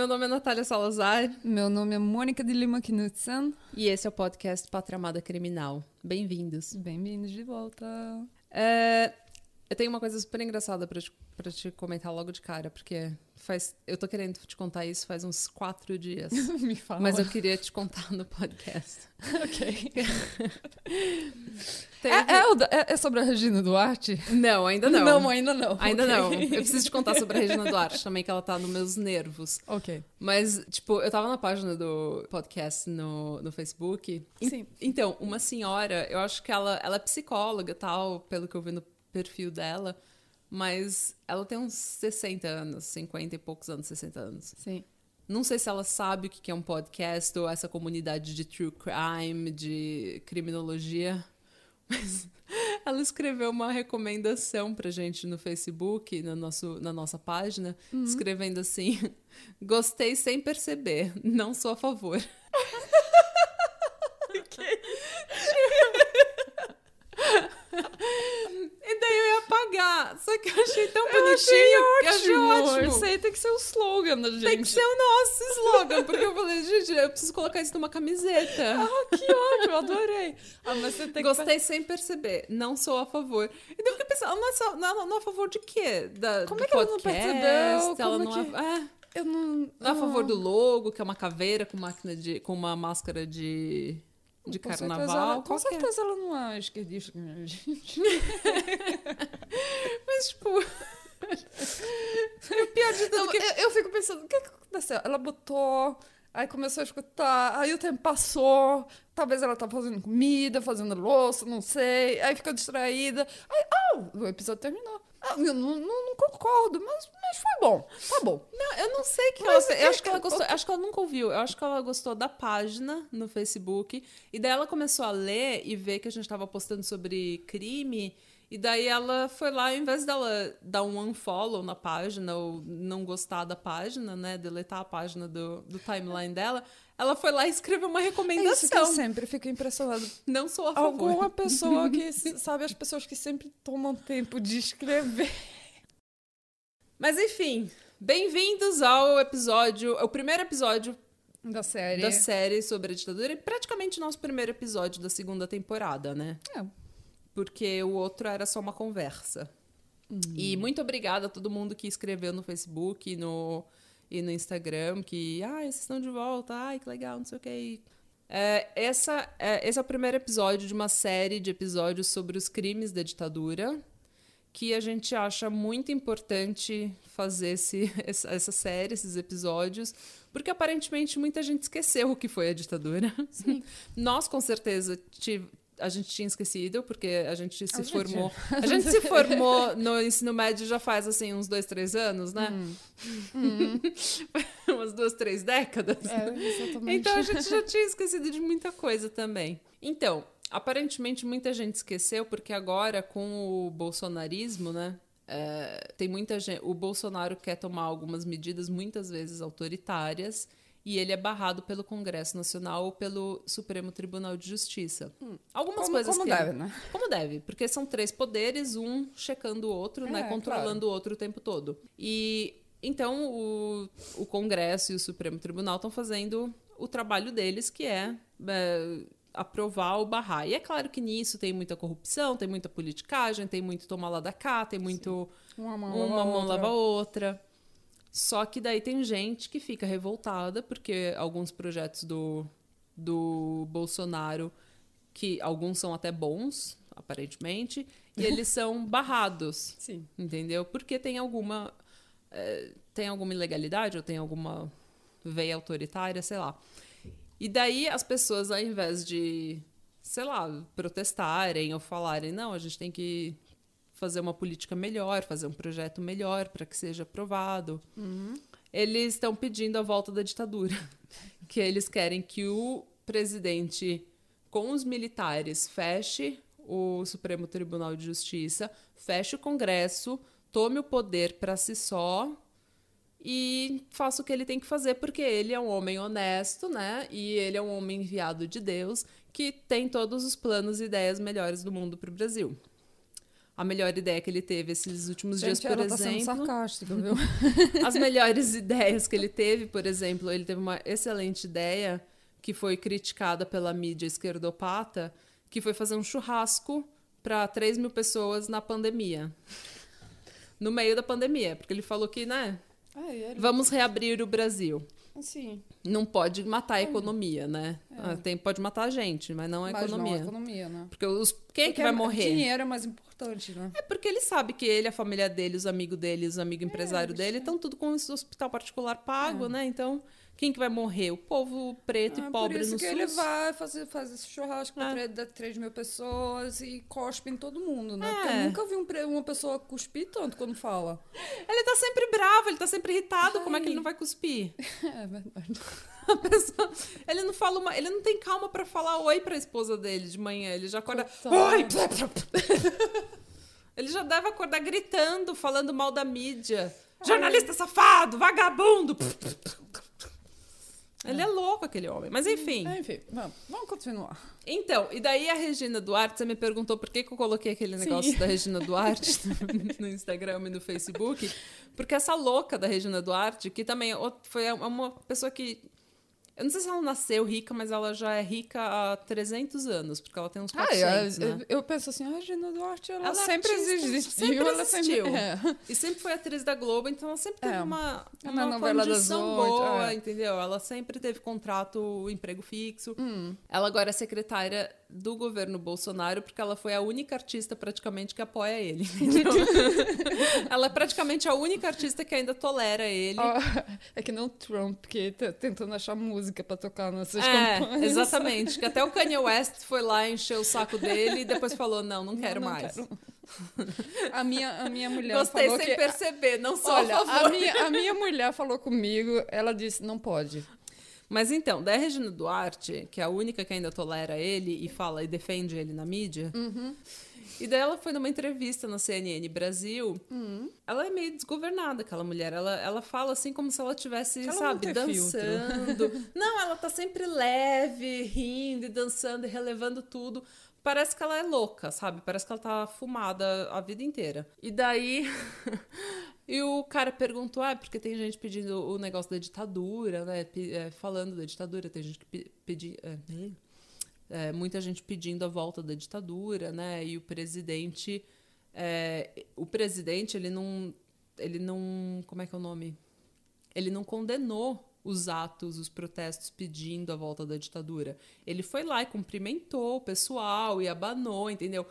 meu nome é Natália Salazar. Meu nome é Mônica de Lima Knudsen. E esse é o podcast Pátria Amada Criminal. Bem-vindos. Bem-vindos de volta. É, eu tenho uma coisa super engraçada pra te, pra te comentar logo de cara, porque faz, eu tô querendo te contar isso faz uns quatro dias. Me fala. Mas eu queria te contar no podcast. ok. Teve- É, é é- é sobre a Regina Duarte? Não, ainda não. Não, ainda não. Ainda Ok. não. Eu preciso te contar sobre a Regina Duarte também, que ela tá nos meus nervos. Ok. Mas, tipo, eu tava na página do podcast no, no Facebook. Sim. Então, uma senhora, eu acho que ela, ela é psicóloga e tal, pelo que eu vi no perfil dela. Mas ela tem uns 60 anos, 50 e poucos anos, 60 anos. Sim. Não sei se ela sabe o que é um podcast ou essa comunidade de true crime, de criminologia. Mas ela escreveu uma recomendação pra gente no Facebook, no nosso, na nossa página, escrevendo assim: Gostei sem perceber, não sou a favor. E eu apagar. Só que eu achei tão bonitinho. que eu achei ótimo. Isso aí tem que ser o slogan da gente. Tem que ser o nosso slogan, porque eu falei, gente, eu preciso colocar isso numa camiseta. Ah, que ótimo, adorei. Ah, mas você tem que... Gostei sem perceber, não sou a favor. E daí eu fiquei pensando, ela não é, não, não é a favor de quê? Da, Como é que ela não podcast? percebeu? Ela Como não que- é, é, Eu não... não é a favor do logo, que é uma caveira com, máquina de, com uma máscara de, de Com certeza carnaval. ela- com é? certeza ela não é esquerdista que nem a gente. Mas, tipo... pior de tudo Eu, que... eu, eu fico pensando, o que, que aconteceu? Ela botou, aí começou a escutar, aí o tempo passou, talvez ela tá fazendo comida, fazendo louça, não sei, aí ficou distraída, aí, ah, o episódio terminou. Ah, eu não, não, não concordo, mas, mas foi bom, tá bom. Não, eu não sei o que Mas ela. Eu acho que ela gostou. Acho que ela nunca ouviu. Eu acho que ela gostou da página no Facebook. E daí ela começou a ler e ver que a gente tava postando sobre crime. E daí ela foi lá, ao invés dela dar um unfollow na página ou não gostar da página, né? Deletar a página do, do timeline dela, ela foi lá e escreveu uma É isso que eu recomendação. sempre fico impressionada. não sou a favor. Alguma pessoa que, sabe, as pessoas que sempre tomam tempo de escrever. Mas enfim, bem-vindos ao episódio, o primeiro episódio Da série. da série sobre a ditadura e praticamente nosso primeiro episódio da segunda temporada, né? É. Porque o outro era só uma conversa. E muito obrigada a todo mundo que escreveu no Facebook e no, e no Instagram que, ah, vocês estão de volta, ai, que legal, não sei o que. É, essa, é, esse é o primeiro episódio de uma série de episódios sobre os crimes da ditadura que a gente acha muito importante fazer esse, essa série, esses episódios, porque aparentemente muita gente esqueceu o que foi a ditadura. Nós, com certeza, ti- a gente tinha esquecido, porque a gente se A gente- formou. A gente se formou no ensino médio já faz assim uns dois, três anos, né? Umas duas, três décadas. É, exatamente. Então a gente já tinha esquecido de muita coisa também. Então, aparentemente muita gente esqueceu, porque agora com o bolsonarismo, né? é, tem muita gente. O Bolsonaro quer tomar algumas medidas, muitas vezes autoritárias, e ele é barrado pelo Congresso Nacional ou pelo Supremo Tribunal de Justiça. Algumas como, coisas como que. deve, né? Como deve, porque são três poderes, um checando o outro, É, né? Controlando o outro o tempo todo. E então o, o Congresso e o Supremo Tribunal estão fazendo o trabalho deles, que é, é, aprovar ou barrar. E é claro que nisso tem muita corrupção, tem muita politicagem, tem muito tomar lá da cá, tem muito Uma mão, uma lava mão outra. lava outra. Só que daí tem gente que fica revoltada porque alguns projetos do, do Bolsonaro, que alguns são até bons, aparentemente, e eles são barrados, Sim. entendeu? Porque tem alguma eh, tem alguma ilegalidade ou tem alguma veia autoritária, sei lá. E daí as pessoas, ao invés de, sei lá, protestarem ou falarem, não, a gente tem que fazer uma política melhor, fazer um projeto melhor para que seja aprovado, eles estão pedindo a volta da ditadura. Que eles querem que o presidente, com os militares, feche o Supremo Tribunal de Justiça, feche o Congresso, tome o poder para si só e faça o que ele tem que fazer, porque ele é um homem honesto, né? E ele é um homem enviado de Deus que tem todos os planos e ideias melhores do mundo para o Brasil. a melhor ideia que ele teve esses últimos Gente, dias, por ela tá sendo exemplo. sarcástica, viu? As melhores ideias que ele teve, por exemplo, ele teve uma excelente ideia que foi criticada pela mídia esquerdopata, que foi fazer um churrasco para 3 mil pessoas na pandemia. No meio da pandemia, porque ele falou que, né, É, ele, vamos reabrir o Brasil. assim, Não pode matar a economia, né? É. Ah, Tem, pode matar a gente, mas não a mas economia. não a economia, né? Porque os, quem é Porque que vai morrer? Dinheiro é mais importante, né? É porque ele sabe que ele, a família dele, os amigos dele, os amigos empresários dele, estão tudo com esse hospital particular pago, né? Então, quem que vai morrer? O povo preto Ah, e pobre por isso no que SUS. ele vai fazer, fazer esse churrasco de 3 mil pessoas e cospe em todo mundo, né? É. Porque eu nunca vi um uma pessoa cuspir tanto quando fala. Ele tá sempre bravo, ele tá sempre irritado. Como é que ele Ai. não vai cuspir? É verdade. A pessoa- ele não fala uma, ele não tem calma pra falar oi pra esposa dele de manhã. Ele já acorda. Oi! plá, plá, plá." Ele já deve acordar gritando, falando mal da mídia. Jornalista safado, vagabundo. Ele é louco, aquele homem. Mas enfim. É, enfim, vamos, vamos continuar. Então, e daí a Regina Duarte, você me perguntou por que, que eu coloquei aquele negócio Sim. da Regina Duarte no Instagram e no Facebook. Porque essa louca da Regina Duarte, que também é foi uma pessoa que. Eu não sei se ela nasceu rica, mas ela já é rica há 300 anos, porque ela tem uns 400, Ah, eu, né? eu penso assim, a Regina Duarte, ela, Ela é sempre artista, existiu. sempre ela existiu. Sempre, é. E sempre foi atriz da Globo, então ela sempre teve É. uma, Na uma condição boa, é. entendeu? Ela sempre teve contrato, emprego fixo. Hum. Ela agora é secretária do governo Bolsonaro, porque ela foi a única artista praticamente que apoia ele. entendeu? ela é praticamente a única artista que ainda tolera ele. Ó, é que não o Trump, que tá tentando achar música pra tocar nessas É, campanhas. exatamente. Que até o Kanye West foi lá encher o saco dele e depois falou: não, não quero não mais. quero. A minha, a minha mulher Gostei falou sem que... perceber, não sou Olha, a a minha, a minha mulher falou comigo, ela disse, não pode. Mas então, da Regina Duarte, que é a única que ainda tolera ele e fala e defende ele na mídia, Uhum. e daí ela foi numa entrevista na CNN Brasil. Uhum. Ela é meio desgovernada, aquela mulher. Ela, ela fala assim como se ela tivesse, Ela sabe, tem filtro. dançando. não, ela tá sempre leve, rindo e dançando e relevando tudo. Parece que ela é louca, sabe? Parece que ela tá fumada a vida inteira. E daí. e o cara perguntou: ah, porque tem gente pedindo o negócio da ditadura, né? Pe- é, falando da ditadura, tem gente que pe- pedi, é, é, muita gente pedindo a volta da ditadura, né? E o presidente. é, o presidente, ele não. Ele não. Como é que é o nome? Ele não condenou os atos, os protestos pedindo a volta da ditadura. Ele foi lá e cumprimentou o pessoal e abanou, entendeu?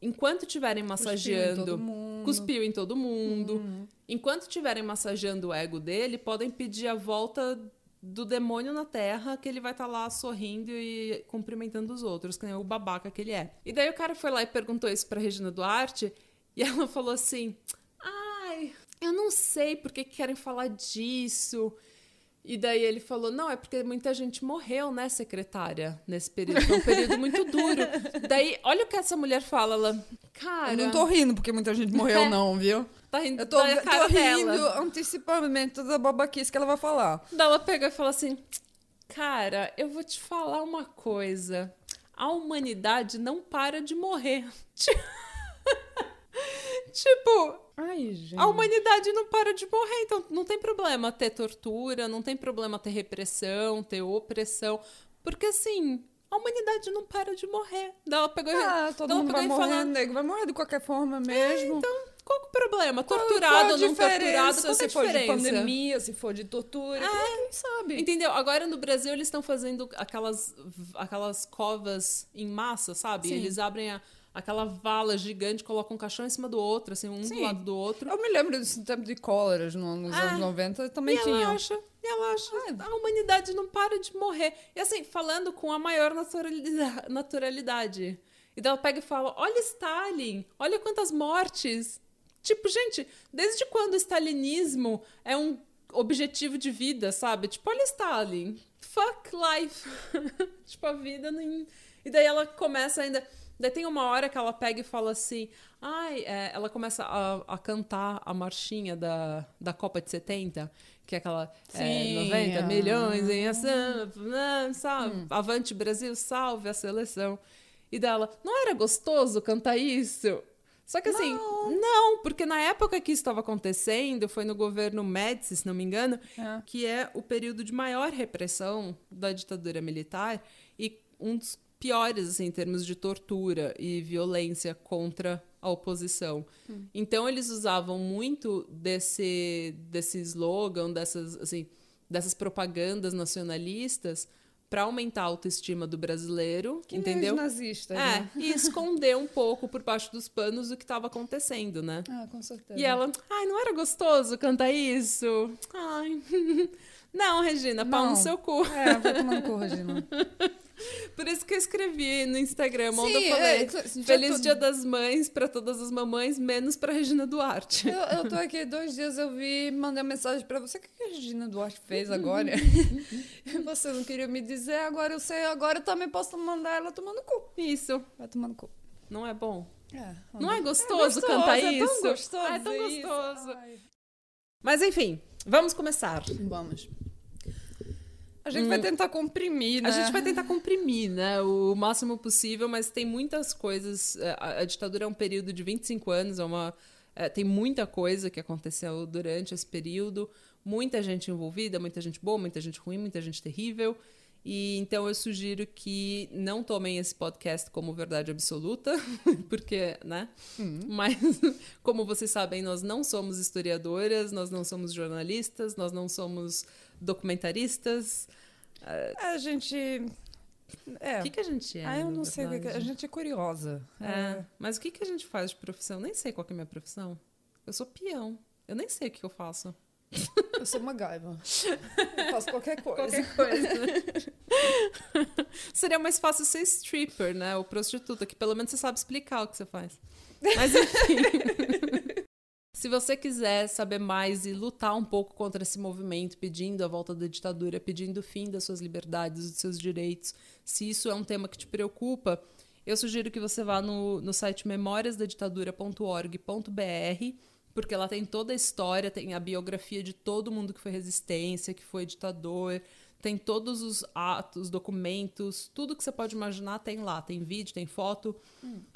Enquanto estiverem massageando, todo mundo. cuspiu em todo mundo. Enquanto estiverem massageando o ego dele, podem pedir a volta do demônio na terra, que ele vai estar lá sorrindo e cumprimentando os outros, que nem o babaca que ele é. E daí o cara foi lá e perguntou isso pra Regina Duarte, e ela falou assim: Ai, eu não sei por que querem falar disso. E daí ele falou: não, é porque muita gente morreu, né, secretária, nesse período. Foi um período muito duro. daí, olha o que essa mulher fala, ela. Cara. Eu não tô rindo porque muita gente morreu, É. não, viu? Tá rindo Eu tô, tô rindo dela. antecipadamente da babaquice que ela vai falar. Daí ela pega e fala assim: Cara, eu vou te falar uma coisa. A humanidade não para de morrer. tipo, Ai, gente. a humanidade não para de morrer, então não tem problema ter tortura, não tem problema ter repressão, ter opressão, porque assim, a humanidade não para de morrer. Daí ela pegou e Ah, todo mundo vai morrer, falou, nego. Vai morrer de qualquer forma mesmo. então, qual é o problema? Torturado ou não torturado, qual é se for de pandemia, se for de tortura, quem sabe? Entendeu? Agora no Brasil eles estão fazendo aquelas, aquelas covas em massa, sabe? Sim. Eles abrem a- aquela vala gigante, colocam um caixão em cima do outro, assim, um do Sim. lado do outro. Eu me lembro desse tempo de cóleras no- nos Ah, anos 90, E também tinha. relaxa, relaxa. A humanidade não para de morrer. E assim, falando com a maior naturalida- naturalidade. E daí ela pega e fala: Olha Stalin, olha quantas mortes. Tipo, gente, desde quando o stalinismo é um objetivo de vida, sabe? Tipo, olha Stalin. Fuck life. tipo, a vida nem. E daí ela começa ainda. Daí tem uma hora que ela pega e fala assim. Ai, é, ela começa a, a cantar a marchinha da, da Copa de 70, que é aquela é, Sim, 90 ah. milhões em ação, né, sabe? Hum. Avante Brasil, salve a seleção. E dela, não era gostoso cantar isso? Só que assim, não. porque na época que isso estava acontecendo, foi no governo Médici, se não me engano, É. que é o período de maior repressão da ditadura militar e um dos piores assim, em termos de tortura e violência contra a oposição. Então eles usavam muito desse desse slogan, dessas assim, dessas propagandas nacionalistas para aumentar a autoestima do brasileiro, Que entendeu? nazistas, É, né? e esconder um pouco por baixo dos panos o que estava acontecendo, né? Ah, com certeza. E ela, ai, não era gostoso cantar isso? Ai. Não, Regina, pau no seu cu. É, vai tomar no cu, Regina. Por isso que eu escrevi no Instagram, onde Sim, eu falei é, Feliz tô- Dia das Mães pra todas as mamães, menos pra Regina Duarte. Eu, eu tô aqui dois dias, eu vi, mandei uma mensagem pra você. O que a Regina Duarte fez agora? Você não queria me dizer, agora eu sei, agora eu também posso mandar ela tomar no cu. Isso, Vai tomar no cu. não é bom? É, Não é gostoso, cantar é isso? Tão gostoso Ah, é tão isso. gostoso. Ai. Mas enfim, vamos começar. Vamos. A gente vai tentar comprimir, né? A gente vai tentar comprimir, né, o máximo possível, mas tem muitas coisas. é, A, a ditadura é um período de 25 anos, é uma, é, tem muita coisa que aconteceu durante esse período, muita gente envolvida, muita gente boa, muita gente ruim, muita gente terrível. E então eu sugiro que não tomem esse podcast como verdade absoluta, porque, né? Mas, como vocês sabem, nós não somos historiadoras, nós não somos jornalistas, nós não somos documentaristas. A gente. É. O que, que a gente é? ah, eu não sei que que. A gente é curiosa. É, mas o que, que a gente faz de profissão? Nem sei qual que é a minha profissão. Eu sou peão. Eu nem sei o que, que eu faço. Eu sou uma gaiva. Eu faço qualquer coisa. Qualquer coisa. Seria mais fácil ser stripper, né? Ou prostituta, que pelo menos você sabe explicar o que você faz. Mas enfim. Se você quiser saber mais e lutar um pouco contra esse movimento, pedindo a volta da ditadura, pedindo o fim das suas liberdades, dos seus direitos, se isso é um tema que te preocupa, eu sugiro que você vá no, no site memoriasdaditadura.org.br, porque lá tem toda a história, tem a biografia de todo mundo que foi resistência, que foi ditador, tem todos os atos, documentos, tudo que você pode imaginar tem lá. Tem vídeo, tem foto.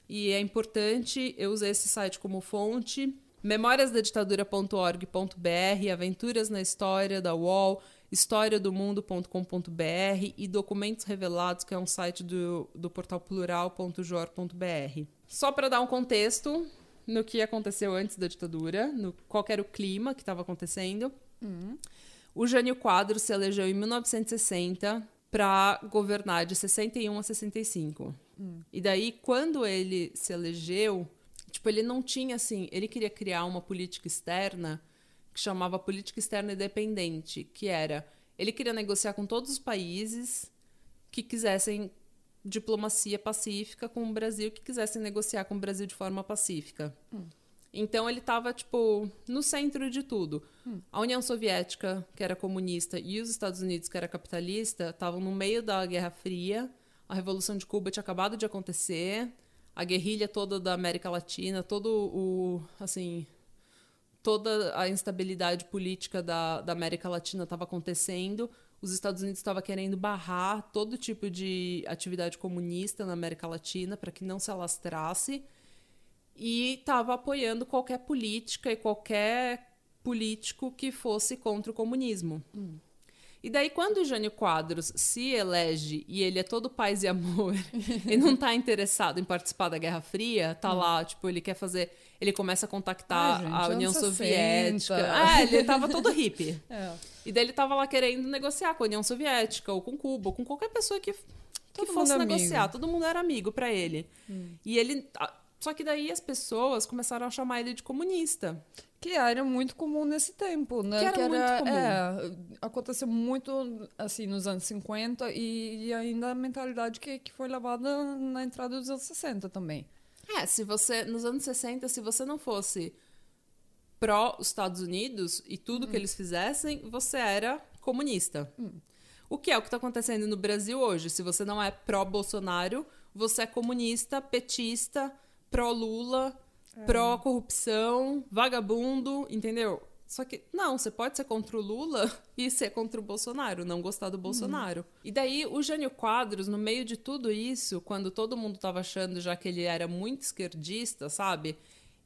E é importante, eu usei esse site como fonte. memoriasdaditadura.org.br, Aventuras na História da UOL, historiadomundo.com.br e Documentos Revelados, que é um site do, do portal plural.jor.br. Só para dar um contexto no que aconteceu antes da ditadura, no qual era o clima que estava acontecendo. O Jânio Quadros se elegeu em 1960 para governar de 61 a 65. E daí, quando ele se elegeu, tipo, ele não tinha assim, ele queria criar uma política externa que chamava política externa independente, que era ele queria negociar com todos os países que quisessem diplomacia pacífica com o Brasil, que quisessem negociar com o Brasil de forma pacífica. Então ele estava tipo no centro de tudo. A União Soviética, que era comunista, e os Estados Unidos, que era capitalista, estavam no meio da Guerra Fria. A Revolução de Cuba tinha acabado de acontecer. A guerrilha toda da América Latina, todo o assim, toda a instabilidade política da, da América Latina estava acontecendo. Os Estados Unidos estavam querendo barrar todo tipo de atividade comunista na América Latina para que não se alastrasse e estava apoiando qualquer política e qualquer político que fosse contra o comunismo. E daí, quando o Jânio Quadros se elege e ele é todo paz e amor e não tá interessado em participar da Guerra Fria, tá lá, tipo, ele quer fazer. Ele começa a contactar Ai, gente, a União anos 60. Soviética. Ah, ele tava todo hippie. É. E daí ele tava lá querendo negociar com a União Soviética, ou com Cuba, ou com qualquer pessoa que, que fosse mundo negociar. amigo. Todo mundo era amigo pra ele. E ele. Só que daí as pessoas começaram a chamar ele de comunista. Que era muito comum nesse tempo, né? Que era muito comum. É, aconteceu muito, assim, nos anos 50 e, e ainda a mentalidade que, que foi levada na entrada dos anos 60 também. É, se você. Nos anos 60, se você não fosse pró Estados Unidos e tudo que eles fizessem, você era comunista. O que é o que está acontecendo no Brasil hoje? Se você não é pró-Bolsonaro, você é comunista, petista, pró-Lula, pró-corrupção, vagabundo, entendeu? Só que, não, você pode ser contra o Lula e ser contra o Bolsonaro, não gostar do Bolsonaro. E daí, o Jânio Quadros, no meio de tudo isso, quando todo mundo tava achando já que ele era muito esquerdista, sabe?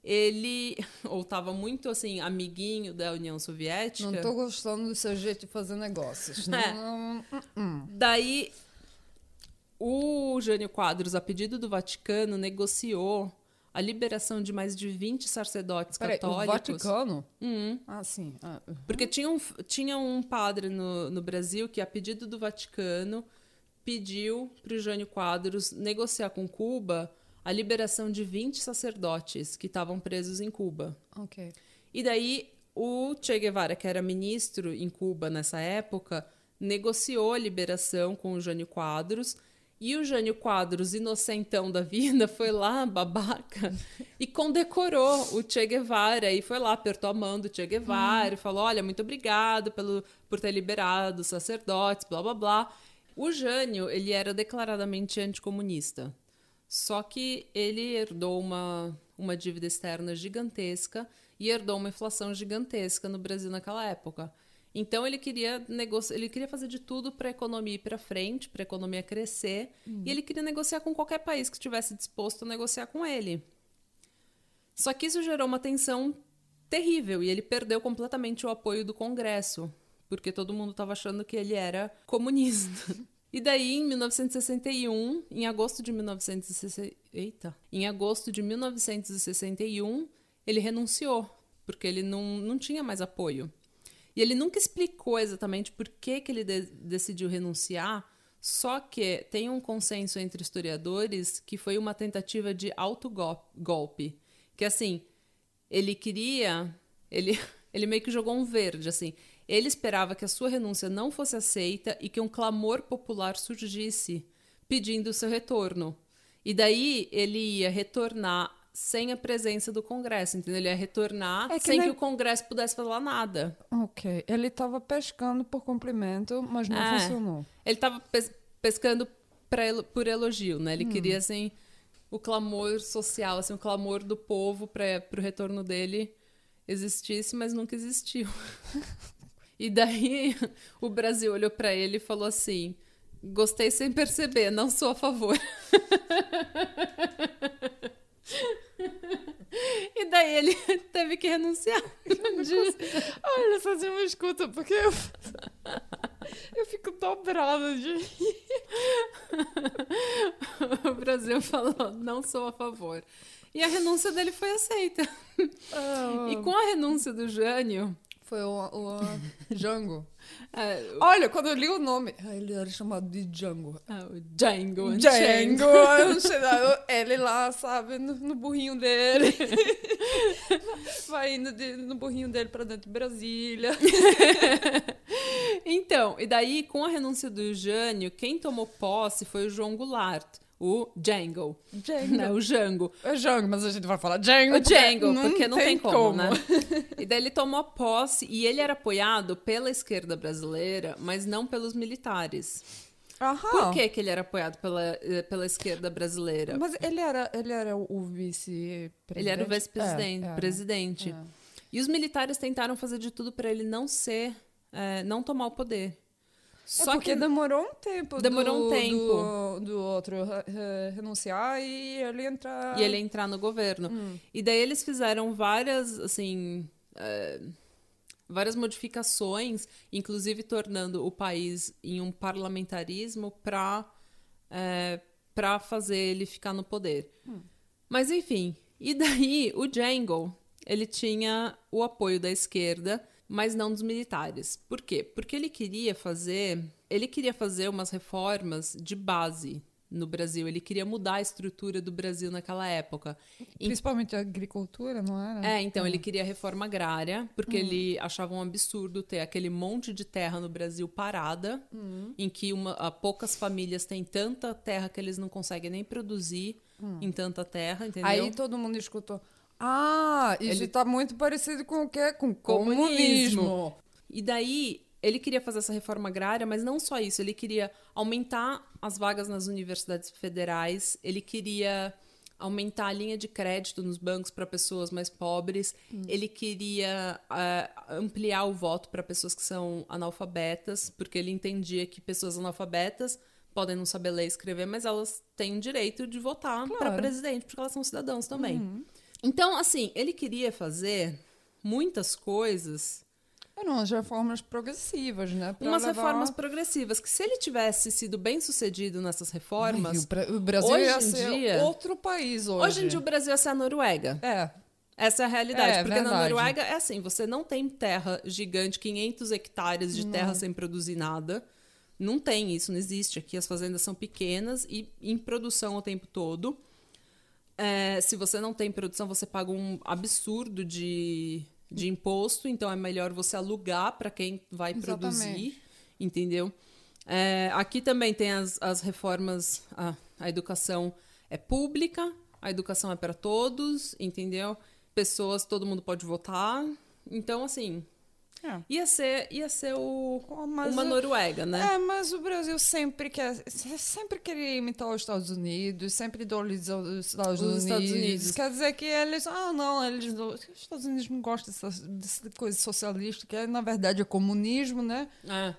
ele ou estava muito assim amiguinho da União Soviética. Não tô gostando do seu jeito de fazer negócios. É. Não, hum. Daí o Jânio Quadros, a pedido do Vaticano, negociou a liberação de mais de 20 sacerdotes Peraí, o católicos. Vaticano? Uhum. Ah, sim. Ah, Porque tinha um, tinha um padre no, no Brasil que, a pedido do Vaticano, pediu para o Jânio Quadros negociar com Cuba a liberação de 20 sacerdotes que estavam presos em Cuba. ok. E daí o Che Guevara, que era ministro em Cuba nessa época, negociou a liberação com o Jânio Quadros. E o Jânio Quadros, inocentão da vida, foi lá, babaca, e condecorou o Che Guevara. E foi lá, apertou a mão do Che Guevara e falou: Olha, muito obrigado pelo, por ter liberado os sacerdotes, blá blá blá. O Jânio, ele era declaradamente anticomunista. Só que ele herdou uma, uma dívida externa gigantesca e herdou uma inflação gigantesca no Brasil naquela época. Então ele queria ele queria fazer de tudo para a economia ir para frente, para a economia crescer, e ele queria negociar com qualquer país que estivesse disposto a negociar com ele. Só que isso gerou uma tensão terrível e ele perdeu completamente o apoio do Congresso, porque todo mundo estava achando que ele era comunista. E daí, em 1961, em agosto de 1960, eita, em agosto de 1961, ele renunciou, porque ele não, não tinha mais apoio. E ele nunca explicou exatamente por que, que ele de- decidiu renunciar, só que tem um consenso entre historiadores que foi uma tentativa de autogolpe. Que assim, ele queria. Ele, ele meio que jogou um verde, assim. Ele esperava que a sua renúncia não fosse aceita e que um clamor popular surgisse pedindo seu retorno. E daí ele ia retornar sem a presença do Congresso, entendeu? Ele ia retornar É que sem nem- que o Congresso pudesse falar nada. Ok. Ele tava pescando por cumprimento, mas não É. funcionou. Ele tava pes- pescando elo- por elogio, né? Ele queria, assim, o clamor social, assim, o clamor do povo para o retorno dele existisse, mas nunca existiu. e daí o Brasil olhou para ele e falou assim: gostei sem perceber, não sou a favor. e daí ele teve que renunciar. Olha, fazia uma escuta, porque eu, eu fico dobrada de o Brasil falou: não sou a favor. E a renúncia dele foi aceita. Ah, E com a renúncia do Jânio, Foi o, o Django. é, o- Olha, quando eu li o nome, ah, ele era chamado de Django. ah, o Django Django, eu- ele lá, sabe, no, no burrinho dele. Vai indo de- no burrinho dele pra dentro de Brasília. Então, e daí, com a renúncia do Jânio, quem tomou posse foi o João Goulart, o Django. Django. Né, o Jango. É Django, mas a gente vai falar Django. O Django, porque não tem como, como. né? E daí ele tomou posse e ele era apoiado pela esquerda brasileira, mas não pelos militares. Aham. Por que, que ele era apoiado pela, eh, pela esquerda brasileira? Mas ele era, ele era o vice-presidente? Ele era o vice-presidente, É, era. presidente. É. E os militares tentaram fazer de tudo para ele não ser, eh, não tomar o poder. É Só porque que demorou um tempo. Demorou do, um tempo. Do, do outro renunciar e ele entrar. e ele entrar no governo. Hum. E daí eles fizeram várias, assim, eh, várias modificações, inclusive tornando o país em um parlamentarismo para para fazer ele ficar no poder. Mas enfim, e daí o Django, ele tinha o apoio da esquerda, mas não dos militares. Por quê? Porque ele queria fazer, ele queria fazer umas reformas de base no Brasil, ele queria mudar a estrutura do Brasil naquela época. Principalmente a agricultura, não era? é, então ele queria reforma agrária, porque ele achava um absurdo ter aquele monte de terra no Brasil parada, em que uma, ah, poucas famílias têm tanta terra que eles não conseguem nem produzir em tanta terra, entendeu? Aí todo mundo escutou. Ah, isso Ele- tá muito parecido com o quê? Com Comunismo. comunismo. E daí ele queria fazer essa reforma agrária, mas não só isso, ele queria aumentar as vagas nas universidades federais, ele queria aumentar a linha de crédito nos bancos para pessoas mais pobres, ele queria ah, ampliar o voto para pessoas que são analfabetas, porque ele entendia que pessoas analfabetas podem não saber ler e escrever, mas elas têm o direito de votar para Claro. presidente, porque elas são cidadãos também. Então, assim, ele queria fazer muitas coisas Eram umas reformas progressivas, né? pra umas levar- reformas progressivas que se ele tivesse sido bem sucedido nessas Ai, reformas, o Bra- o Brasil hoje ia ser dia- outro país hoje. hoje em dia o Brasil ia ser a Noruega. É. Essa é a realidade, É, porque na verdade. Noruega é assim, você não tem terra gigante, 500 hectares de terra sem produzir nada. Não tem isso, não existe aqui. As fazendas são pequenas e em produção o tempo todo. É, se você não tem produção, você paga um absurdo de, de imposto, então é melhor você alugar para quem vai Exatamente. produzir, entendeu? É, aqui também tem as, as reformas, a, a educação é pública, a educação é para todos, entendeu? Pessoas, todo mundo pode votar. Então, assim, É. ia ser, ia ser o, Mas uma o- Noruega, né? É, mas o Brasil sempre quer, sempre queria imitar os Estados Unidos, sempre idolizar os Estados, Os Unidos. Estados Unidos. Quer dizer que eles, ah, não, eles, os Estados Unidos não gostam dessa, dessa coisa socialista, que é, na verdade é comunismo, né?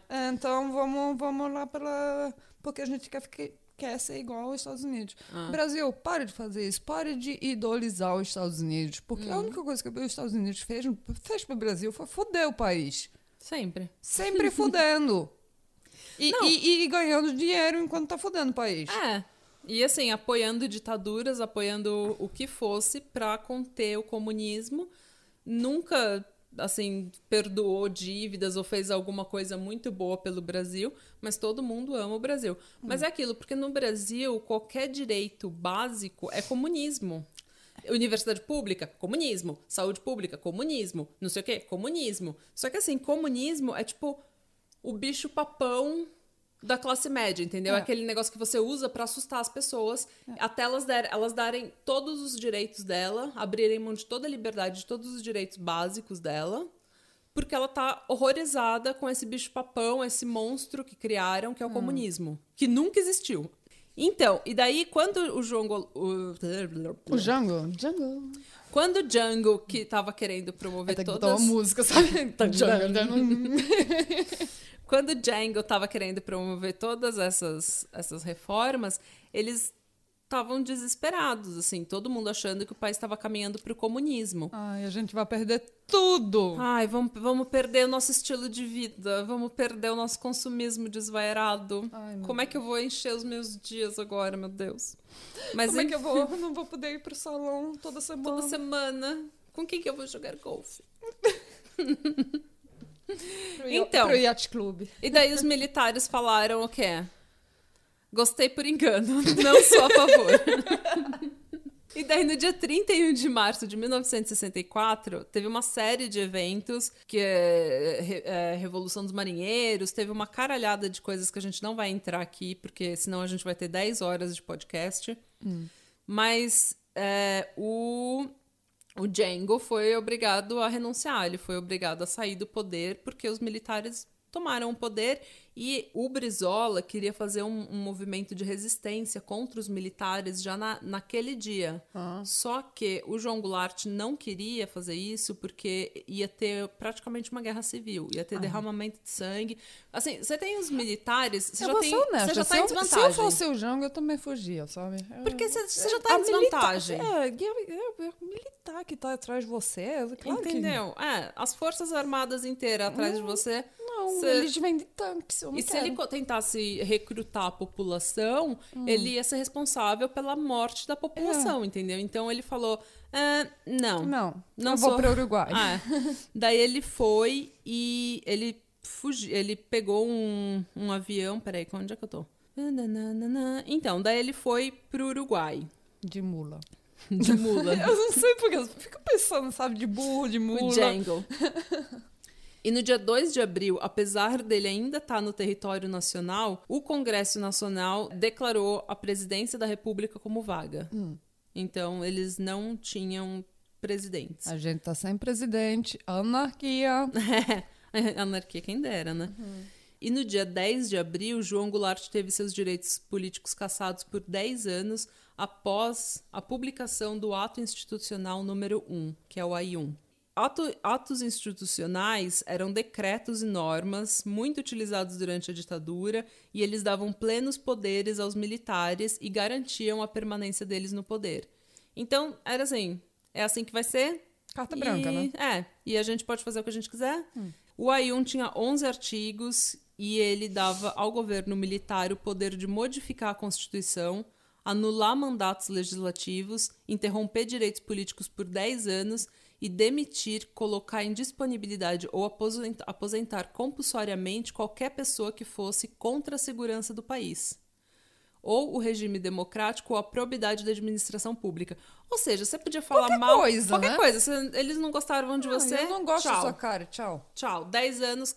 É, então vamos, vamos lá pela, porque a gente quer, ficar- quer ser igual aos Estados Unidos. Ah. Brasil, pare de fazer isso, pare de idolizar os Estados Unidos, porque Hum. a única coisa que os Estados Unidos fez, fez pro Brasil foi foder o país. Sempre. Sempre fudendo. E, e- e ganhando dinheiro enquanto tá fudendo o país. É. E assim, apoiando ditaduras, apoiando o que fosse para conter o comunismo. Nunca, assim, perdoou dívidas ou fez alguma coisa muito boa pelo Brasil, mas todo mundo ama o Brasil. Mas é aquilo, porque no Brasil, qualquer direito básico é comunismo. Universidade pública, comunismo. Saúde pública, comunismo. Não sei o quê, comunismo. Só que assim, comunismo é tipo o bicho papão da classe média, entendeu? É. Aquele negócio que você usa pra assustar as pessoas, até elas, der, elas darem todos os direitos dela, abrirem mão de toda a liberdade, de todos os direitos básicos dela, porque ela tá horrorizada com esse bicho papão, esse monstro que criaram, que é o comunismo, que nunca existiu. Então, e daí quando o Gol- o, O Django. Django. quando o Django que tava querendo promover Tem que todas uma música, sabe? Django. Quando o Django estava querendo promover todas essas, essas reformas, eles estavam desesperados, assim, todo mundo achando que o país estava caminhando para o comunismo. Ai, a gente vai perder tudo. Ai, vamos, vamos perder o nosso estilo de vida, vamos perder o nosso consumismo desvairado. Ai, Como é que eu vou encher os meus dias agora, meu Deus? Mas Como é enfim, que eu vou? Eu não vou poder ir pro salão toda semana. toda semana, com quem que eu vou jogar golfe? Pro, Então. Pro Yacht Club. E daí os militares falaram o quê? Gostei por engano, não sou a favor. e daí no dia 31 de março de 1964, teve uma série de eventos, que é, é, Revolução dos Marinheiros, teve uma caralhada de coisas que a gente não vai entrar aqui, porque senão a gente vai ter 10 horas de podcast. Mas é, o o Django foi obrigado a renunciar, ele foi obrigado a sair do poder porque os militares tomaram o poder e o Brizola queria fazer um, um movimento de resistência contra os militares já na, naquele dia. Ah. Só que o João Goulart não queria fazer isso porque ia ter praticamente uma guerra civil, ia ter derramamento de sangue. Assim, você tem os militares, você eu já tem, honesta. você já tá em eu, desvantagem. se eu fosse o Django, eu também fugia, sabe? Eu- Porque você, você já A tá em desvantagem. É, é, é, é o militar que tá atrás de você. é Claro que- Entendeu? É, as forças armadas inteiras atrás de você. Não, Cê- eles vêm de tanques. E se quero. ele co- tentasse recrutar a população, ele ia ser responsável pela morte da população, entendeu? Então ele falou: "Ah, não, Não, Não eu vou sou- para o Uruguai. Ah, é. Daí ele foi e ele fugiu, ele pegou um, um avião. Peraí, onde é que eu tô? Então, daí ele foi pro Uruguai. De mula. De mula. Eu não sei porque eu fico pensando, sabe, de burro, de mula. O Django. E no dia 2 de abril, apesar dele ainda estar no território nacional, o Congresso Nacional declarou a presidência da República como vaga. Então, eles não tinham presidentes. A gente tá sem presidente, anarquia. Anarquia, quem dera, né? E no dia 10 de abril, João Goulart teve seus direitos políticos cassados por 10 anos após a publicação do Ato Institucional número 1, que é o AI1. Ato- atos institucionais eram decretos e normas muito utilizados durante a ditadura e eles davam plenos poderes aos militares e garantiam a permanência deles no poder. Então, era assim, é assim que vai ser. Carta e, branca, né? Hum. É, e a gente pode fazer o que a gente quiser. O Ayun tinha 11 artigos e ele dava ao governo militar o poder de modificar a Constituição, anular mandatos legislativos, interromper direitos políticos por 10 anos e demitir, colocar em disponibilidade ou aposen- aposentar compulsoriamente qualquer pessoa que fosse contra a segurança do país. Ou o regime democrático ou a probidade da administração pública. Ou seja, você podia falar Qualquer mal. coisa, qualquer né? coisa. Se eles não gostaram de Ah, você. eu não gosto tchau. da sua cara, tchau. Tchau. 10 anos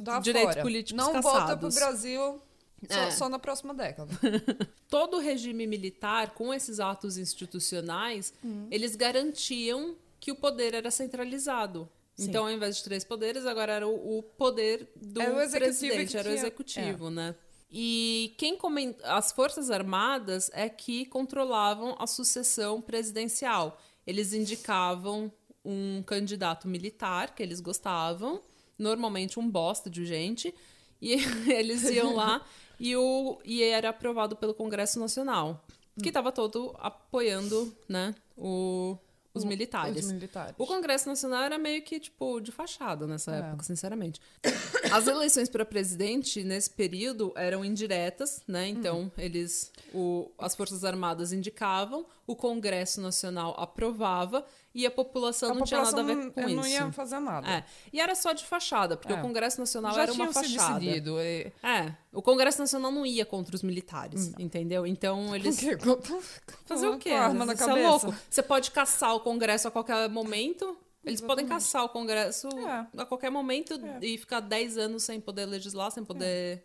Dá direitos fora. políticos Não cassados. volta pro Brasil só, É. só na próxima década. Todo o regime militar, com esses atos institucionais, Hum. eles garantiam que o poder era centralizado. Sim. Então, ao invés de três poderes, agora era o, o poder do Era o presidente, era o executivo, né? E quem comen... as Forças Armadas é que controlavam a sucessão presidencial. Eles indicavam um candidato militar que eles gostavam, normalmente um bosta de gente, e eles iam lá e, o... e era aprovado pelo Congresso Nacional, que estava todo apoiando né, o... os militares. Os militares. O Congresso Nacional era meio que, tipo, de fachada nessa É. época, sinceramente. As eleições para presidente, nesse período, eram indiretas, né? Então, eles... O, as Forças Armadas indicavam, o Congresso Nacional aprovava e a população A não tinha nada a ver população com não isso. ia fazer nada. É. E era só de fachada, porque É. o Congresso Nacional Já era uma fachada. decidido. E... É, o Congresso Nacional não ia contra os militares, entendeu? Então eles O quê? Fazer o com quê? a arma na Você é cabeça. louco? Você pode caçar o Congresso a qualquer momento. Eles podem caçar o Congresso É. a qualquer momento e ficar 10 anos sem poder legislar, sem poder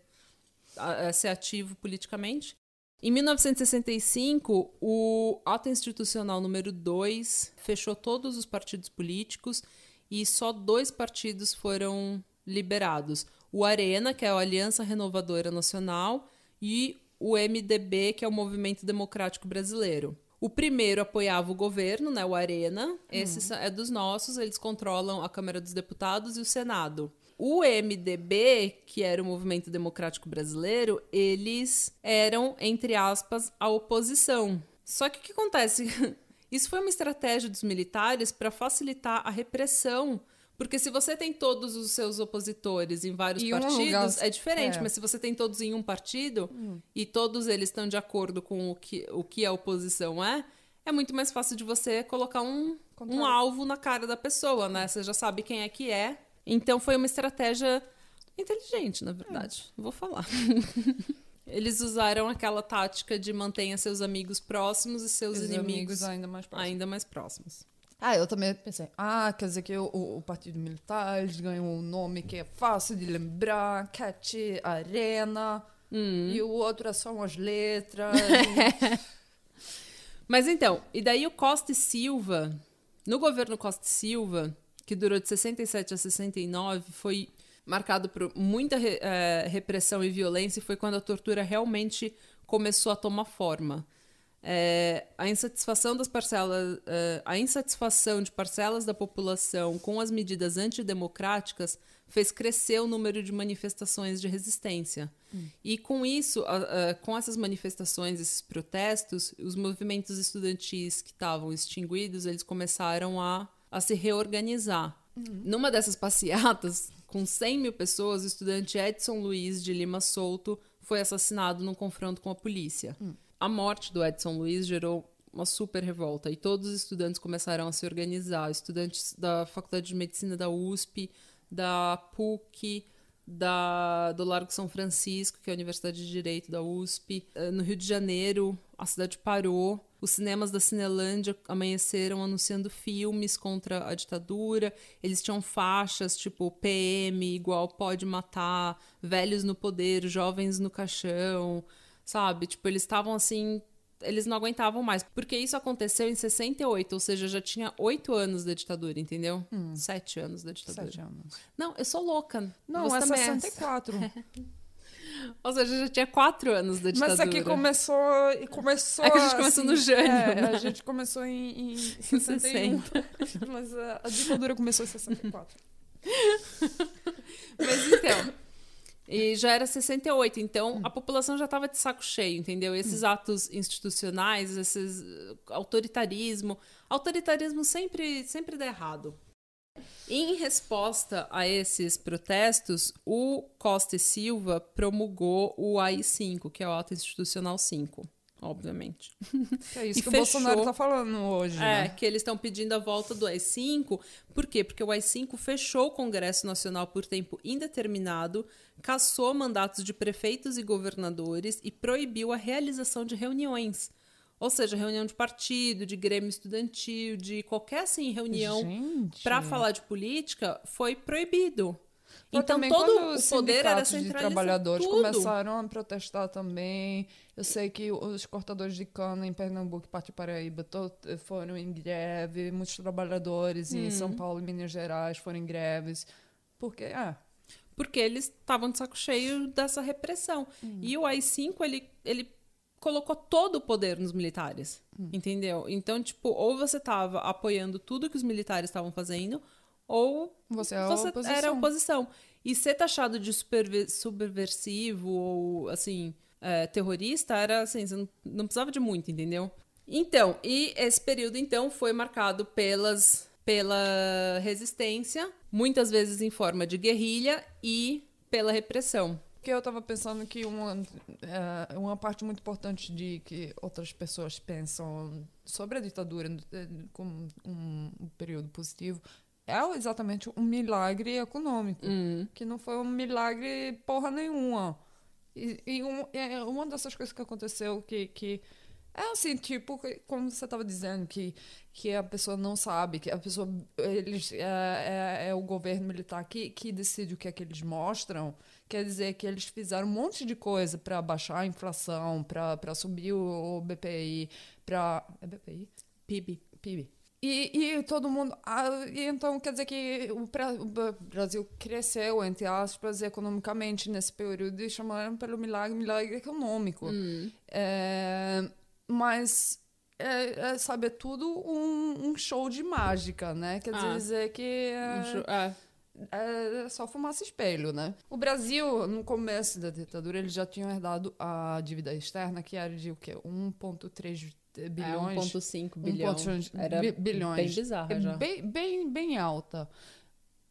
a- a- ser ativo politicamente. Em 1965, o ato institucional número 2 fechou todos os partidos políticos e só dois partidos foram liberados. O Arena, que é a Aliança Renovadora Nacional, e o MDB, que é o Movimento Democrático Brasileiro. O primeiro apoiava o governo, né, o Arena. Esse sa- é dos nossos, eles controlam a Câmara dos Deputados e o Senado. O MDB, que era o Movimento Democrático Brasileiro, eles eram, entre aspas, a oposição. Só que o que acontece? Isso foi uma estratégia dos militares para facilitar a repressão. Porque se você tem todos os seus opositores em vários E um partidos, lugar- é diferente. é. Mas se você tem todos em um partido e todos eles estão de acordo com o que, o que a oposição é, é muito mais fácil de você colocar um, um alvo na cara da pessoa, né? Você já sabe quem é que é. Então foi uma estratégia inteligente, na verdade. Vou falar. Eles usaram aquela tática de mantenha seus amigos próximos e seus Os inimigos amigos ainda mais próximos. ainda mais próximos. Ah, eu também pensei, ah, quer dizer que o, o Partido Militar ganham um nome que é fácil de lembrar, Cat Arena, Hum. e o outro é só umas letras. Mas então, e daí o Costa e Silva, no governo Costa e Silva, que durou de 67 a 69, foi marcado por muita eh, repressão e violência, e foi quando a tortura realmente começou a tomar forma. Eh, a insatisfação das parcelas, eh, a insatisfação de parcelas da população com as medidas antidemocráticas fez crescer o número de manifestações de resistência. E com isso, a- a- com essas manifestações, esses protestos, os movimentos estudantis que estavam extinguidos, eles começaram a, a se reorganizar. Numa dessas passeatas, com 100 mil pessoas, o estudante Edson Luiz de Lima Souto foi assassinado num confronto com a polícia. A morte do Edson Luiz gerou uma super revolta e todos os estudantes começaram a se organizar. Estudantes da Faculdade de Medicina da USP, da PUC, da, do Largo São Francisco, que é a Universidade de Direito da USP. Eh, No Rio de Janeiro, a cidade parou. Os cinemas da Cinelândia amanheceram anunciando filmes contra a ditadura. Eles tinham faixas tipo PM, igual pode matar, velhos no poder, jovens no caixão, sabe? Tipo, eles estavam assim. Eles não aguentavam mais. Porque isso aconteceu em 68, ou seja, já tinha oito anos da ditadura, entendeu? Sete anos da ditadura. Sete anos. Não, eu sou louca. Não, Você é também 64. Ou seja, já tinha quatro anos da ditadura. Mas aqui começou e começou. É que a gente começou no jânio, É, né? a gente começou em, em 61. mas a, a ditadura começou em 64. Mas então, E já era 68, então a população já estava de saco cheio, entendeu? Esses atos institucionais, esses uh, autoritarismo, autoritarismo sempre sempre dá errado. Em resposta a esses protestos, o Costa e Silva promulgou o AI-5, que é o Ato Institucional 5, obviamente. É isso E que o Bolsonaro fechou. tá falando hoje, É, né? que eles estão pedindo a volta do AI-5. Por quê? Porque o AI-5 fechou o Congresso Nacional por tempo indeterminado, cassou mandatos de prefeitos e governadores e proibiu a realização de reuniões. Ou seja, reunião de partido, de grêmio estudantil, de qualquer assim reunião para falar de política foi proibido. Então também todo o os poder era centralizado. trabalhadores tudo. começaram a protestar também. Eu sei que os cortadores de cana em Pernambuco e Parte Paraíba foram em greve, muitos trabalhadores em Uhum. São Paulo e Minas Gerais foram em greves. Porque, ah, porque eles estavam de saco cheio dessa repressão. E o AI-5, ele, ele colocou todo o poder nos militares, entendeu? Então, tipo, ou você estava apoiando tudo que os militares estavam fazendo, ou você é você oposição. era oposição. E ser taxado de subversivo ou, assim, é, terrorista era, assim, você não, não precisava de muito, entendeu? Então, e esse período, então, foi marcado pelas, pela resistência, muitas vezes em forma de guerrilha e pela repressão. Porque eu estava pensando que uma, é, uma parte muito importante de que outras pessoas pensam sobre a ditadura eh, como um, um período positivo é exatamente um milagre econômico, Hum. que não foi um milagre porra nenhuma. E, e um- é uma dessas coisas que aconteceu que, que é assim, tipo, como você estava dizendo, que, que a pessoa não sabe, que a pessoa. Eles, é, é, é o governo militar que, que decide o que é que eles mostram. Quer dizer que eles fizeram um monte de coisa para baixar a inflação, para subir o, o BPI, para. É BPI? PIB. PIB. E, e todo mundo. ah, e então quer dizer que o, Brasil cresceu, entre aspas, economicamente nesse período e chamaram pelo milagre, milagre econômico. Hum. É, mas, é, é, sabe, é tudo um, um show de mágica, né? Quer Ah. dizer que é, Um show- é. é só fumaça espelho, né? O Brasil, no começo da ditadura, eles já tinham herdado a dívida externa, que era de o quê? 1,3 É, bilhões. 1,5 bilhão. 1,3 Era bi- bilhões. bem bizarra É já. bem, bem, bem alta.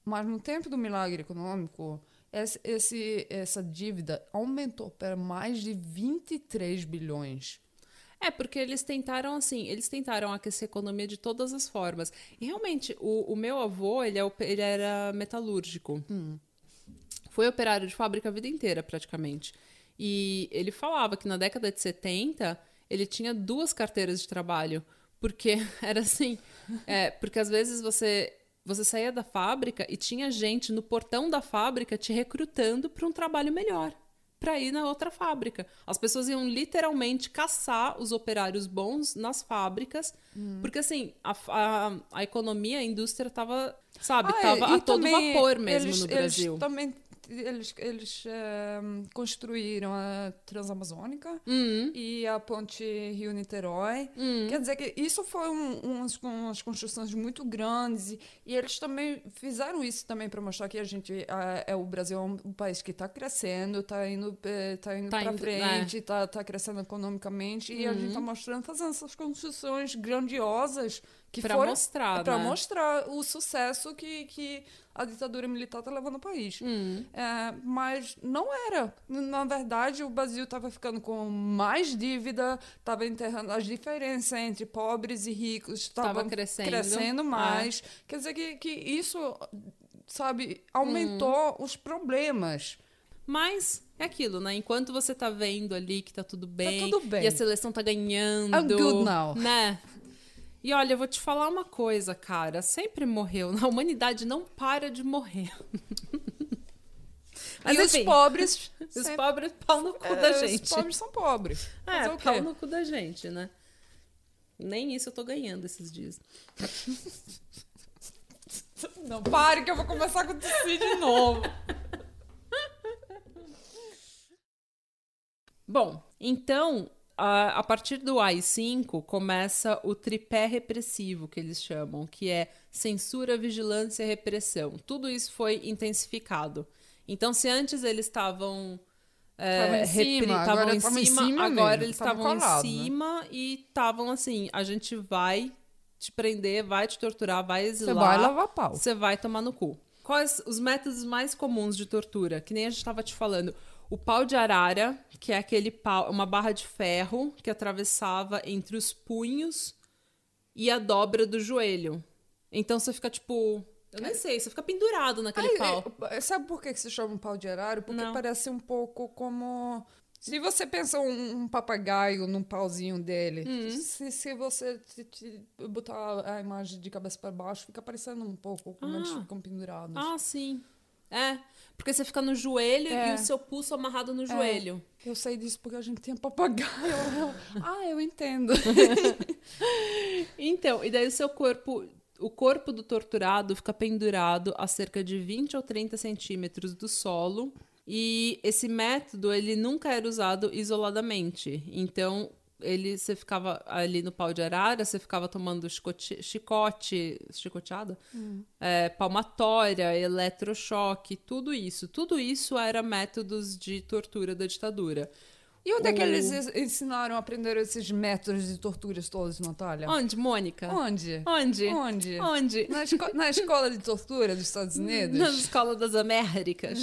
Mas no tempo do milagre econômico, esse, esse- essa dívida aumentou para mais de 23 bilhões. É, porque eles tentaram, assim, eles tentaram aquecer a economia de todas as formas. E realmente, o, o meu avô, ele, é ele era metalúrgico. Foi operário de fábrica a vida inteira, praticamente. E ele falava que na década de 70, ele tinha duas carteiras de trabalho. Porque era assim, é, porque às vezes você você saía da fábrica e tinha gente no portão da fábrica te recrutando para um trabalho melhor, para ir na outra fábrica. As pessoas iam literalmente caçar os operários bons nas fábricas, porque assim, a, a, a economia, a indústria estava, sabe, Ah, tava e a todo vapor mesmo eles- no Brasil. Eles também eles, eles eh, construíram a Transamazônica Uhum. e a ponte Rio-Niterói. Hum. Quer dizer que isso foi um, umas, umas construções muito grandes e, e eles também fizeram isso também para mostrar que a gente ah, é o Brasil é um, um país que está crescendo, está indo eh, tá indo Tá para frente, está tá crescendo economicamente e a gente está mostrando fazendo essas construções grandiosas que Pra foram mostrar, para né? mostrar o sucesso que, que a ditadura militar está levando ao país. Hum. É, mas não era. Na verdade, o Brasil estava ficando com mais dívida, estava enterrando as diferenças entre pobres e ricos, Tava estava crescendo. crescendo mais. Quer dizer que, que isso, sabe, aumentou Hum. os problemas. Mas é aquilo, né? Enquanto você tá vendo ali que tá tudo bem, tudo bem. e a seleção tá ganhando, I'm good now. né? E olha, eu vou te falar uma coisa, cara, sempre morreu, a humanidade não para de morrer. Mas e os pobres. os sempre- pobres pau no cu é, da Os gente. pobres são pobres. É, o pau no cu da gente, né? Nem isso eu tô ganhando esses dias. Não, pare que eu vou começar com tossir de novo. Bom, então, a, a partir do AI-5 começa o tripé repressivo, que eles chamam, que é censura, vigilância e repressão. Tudo isso foi intensificado. Então, se antes eles estavam. Tavam em em cima, agora mesmo, eles tavam estavam em né? cima e estavam assim: a gente vai te prender, vai te torturar, vai Você exilar. vai lavar pau. Você vai tomar no cu. Quais os métodos mais comuns de tortura? Que nem a gente estava te falando. O pau de arara, que é aquele pau, uma barra de ferro que atravessava entre os punhos e a dobra do joelho. Então você fica tipo. Eu nem sei, você fica pendurado naquele Ai, pau. é, sabe por que que se chama um pau de arara? Porque Não. parece um pouco como. Se você pensa um, um papagaio num pauzinho dele, Hum. se, se você te- te botar a imagem de cabeça para baixo, fica parecendo um pouco como eles Ah. ficam pendurados. Ah, sim. É. Porque você fica no joelho É. e o seu pulso amarrado no joelho. Eu sei disso porque a gente tem papagaio. Eu- ah, eu entendo. Então, e daí o seu corpo. O corpo do torturado fica pendurado a cerca de 20 ou 30 centímetros do solo. E esse método, ele nunca era usado isoladamente. Então, ele, você ficava ali no pau de arara, você ficava tomando chicote, chicote chicoteada? É, palmatória, eletrochoque, tudo isso. Tudo isso era métodos de tortura da ditadura. E onde é que O- eles ens- ensinaram, aprenderam esses métodos de torturas todos, Natália? Onde, Mônica? Onde? Onde? Onde? Onde? Na, esco- na escola de tortura dos Estados Unidos? Na escola das Américas.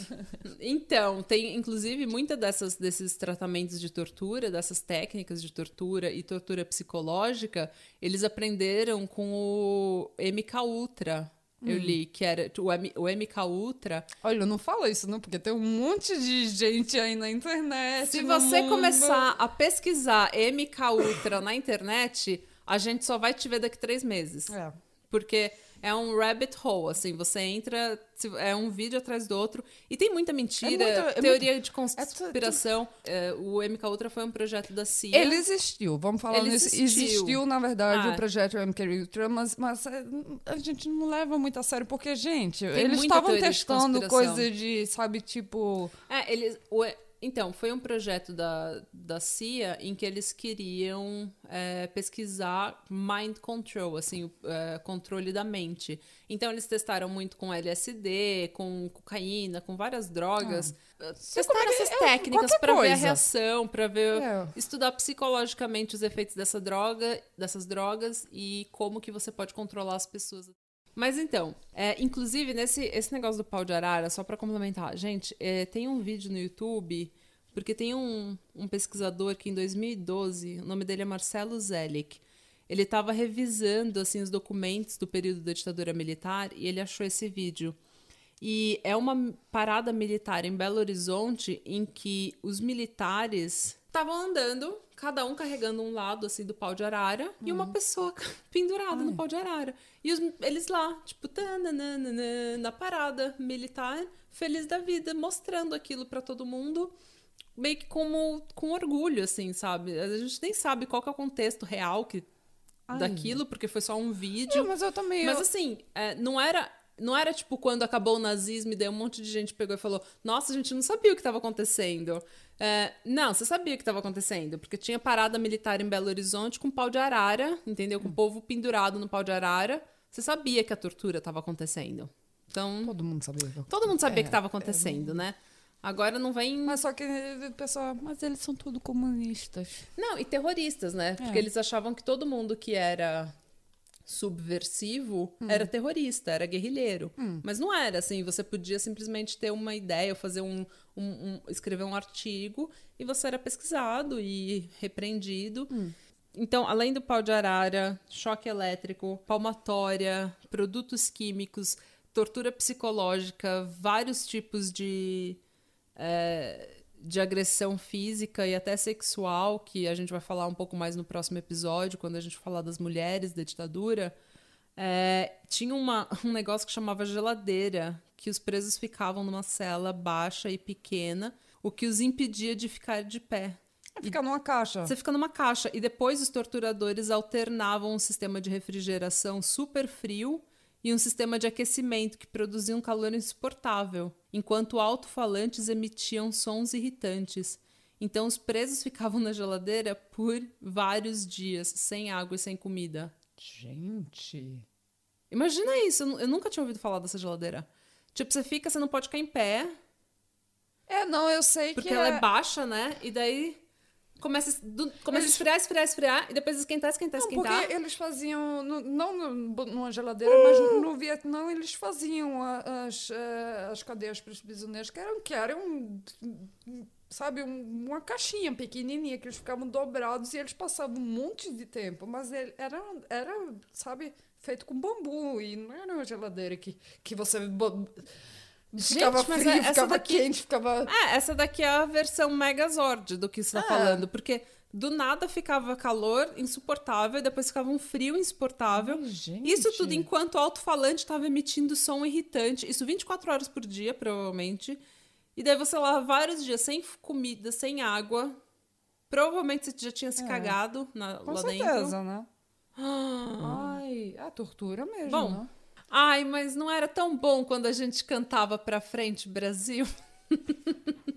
então, tem inclusive dessas desses tratamentos de tortura, dessas técnicas de tortura e tortura psicológica, eles aprenderam com o MK Ultra. Eu li que era o, M, o MK Ultra. Olha, não fala isso não, porque tem um monte de gente aí na internet. Se você mundo. começar a pesquisar MK Ultra na internet, a gente só vai te ver daqui três meses. É. Porque é um rabbit hole, assim, você entra, é um vídeo atrás do outro. E tem muita mentira, É muito- é teoria de tu- conspiração. É, o MK Ultra foi um projeto da CIA. Ele existiu, vamos falar Ele nisso. existiu. Existiu, na verdade, Ah. o projeto MK Ultra, mas, mas é, a gente não leva muito a sério, porque, gente, eles muita estavam de testando conspiração. coisa de, sabe, tipo. É, eles. o- então, foi um projeto da, da CIA em que eles queriam é, pesquisar mind control, assim, o é, controle da mente. Então, eles testaram muito com LSD, com cocaína, com várias drogas. Testaram como é essas técnicas para ver a reação, para ver. É. Estudar psicologicamente os efeitos dessa droga, dessas drogas e como que você pode controlar as pessoas. Mas então, é, inclusive nesse esse negócio do pau de arara, só pra complementar, gente, é, tem um vídeo no YouTube, porque tem um, um pesquisador que em 2012, o nome dele é Marcelo Zelic, ele estava revisando assim os documentos do período da ditadura militar e ele achou esse vídeo. E é uma parada militar em Belo Horizonte em que os militares estavam andando, cada um carregando um lado assim do pau de arara e uma pessoa pendurada no pau de arara. E os- eles lá, tipo, tananana, na parada militar, feliz da vida, mostrando aquilo pra todo mundo, meio que como com orgulho, assim, sabe? A gente nem sabe qual é o contexto real que, Ai. daquilo, porque foi só um vídeo. Não, mas eu também. Mas eu- assim, é, não era. Não era tipo quando acabou o nazismo e daí um monte de gente pegou e falou: Nossa, a gente não sabia o que estava acontecendo. É, não, você sabia o que estava acontecendo, porque tinha parada militar em Belo Horizonte com pau de arara, entendeu? Com o povo pendurado no pau de arara. Você sabia que a tortura estava acontecendo. Então, Todo mundo sabia. todo mundo sabia É, que estava acontecendo, né? Agora não vem. Mas só que o pessoal, mas eles são tudo comunistas. Não, e terroristas, né? Porque É. eles achavam que todo mundo que era subversivo era terrorista, era guerrilheiro. Mas não era, assim, você podia simplesmente ter uma ideia, fazer um, um- um- escrever um artigo e você era pesquisado e repreendido. Então, além do pau de arara, choque elétrico, palmatória, produtos químicos, tortura psicológica, vários tipos de é, de agressão física e até sexual, que a gente vai falar um pouco mais no próximo episódio, quando a gente falar das mulheres da ditadura, é, tinha uma- um negócio que chamava geladeira, que os presos ficavam numa cela baixa e pequena, o que os impedia de ficar de pé. Fica numa caixa. Você fica numa caixa e depois os torturadores alternavam um sistema de refrigeração super frio e um sistema de aquecimento que produzia um calor insuportável, enquanto alto-falantes emitiam sons irritantes. Então os presos ficavam na geladeira por vários dias, sem água e sem comida. Gente. Imagina isso, eu nu- eu nunca tinha ouvido falar dessa geladeira. Tipo, você fica, você não pode ficar em pé, É, não, eu sei porque que ela é é... baixa, né? E daí começa, a- do- começa a esfriar, esfriar, esfriar, e depois esquentar, esquentar, Não, esquentar. porque eles faziam, no- não no- numa geladeira, mas no Vietnã eles faziam as, eh, as cadeias para os prisioneiros, que eram, que eram sabe, um- uma caixinha pequenininha, que eles ficavam dobrados e eles passavam um monte de tempo, mas era, era sabe, feito com bambu e não era uma geladeira que, que você bo- ficava frio, é- ficava daqui- quente, ficava... É, essa daqui é a versão Megazord do que você tá Ah. falando. Porque do nada ficava calor insuportável, depois ficava um frio insuportável. Ai, gente. Isso tudo enquanto o alto-falante estava emitindo som irritante. Isso 24 horas por dia, provavelmente. E daí você lá vários dias sem comida, sem água. Provavelmente você já tinha se cagado na, Com lá certeza, dentro. né? Ai, é tortura mesmo, Bom, né? Ai, mas não era tão bom quando a gente cantava pra frente, Brasil.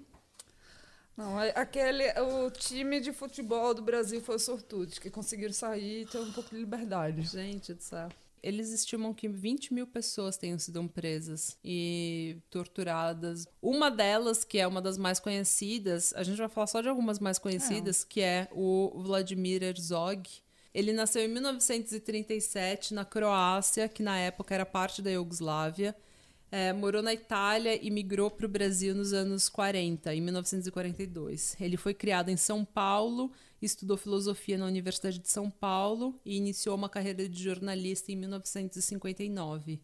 Não, é- aquele, o time de futebol do Brasil foi sortudo, que conseguiram sair e ter um pouco de liberdade. Gente do céu. Eles estimam que 20 mil pessoas tenham sido presas e torturadas. Uma delas, que é uma das mais conhecidas, a gente vai falar só de algumas mais conhecidas, que é o Vladimir Herzog. Ele nasceu em 1937 na Croácia, que na época era parte da Iugoslávia. É, morou na Itália e migrou para o Brasil nos anos 40, em 1942. Ele foi criado em São Paulo, estudou filosofia na Universidade de São Paulo e iniciou uma carreira de jornalista em 1959.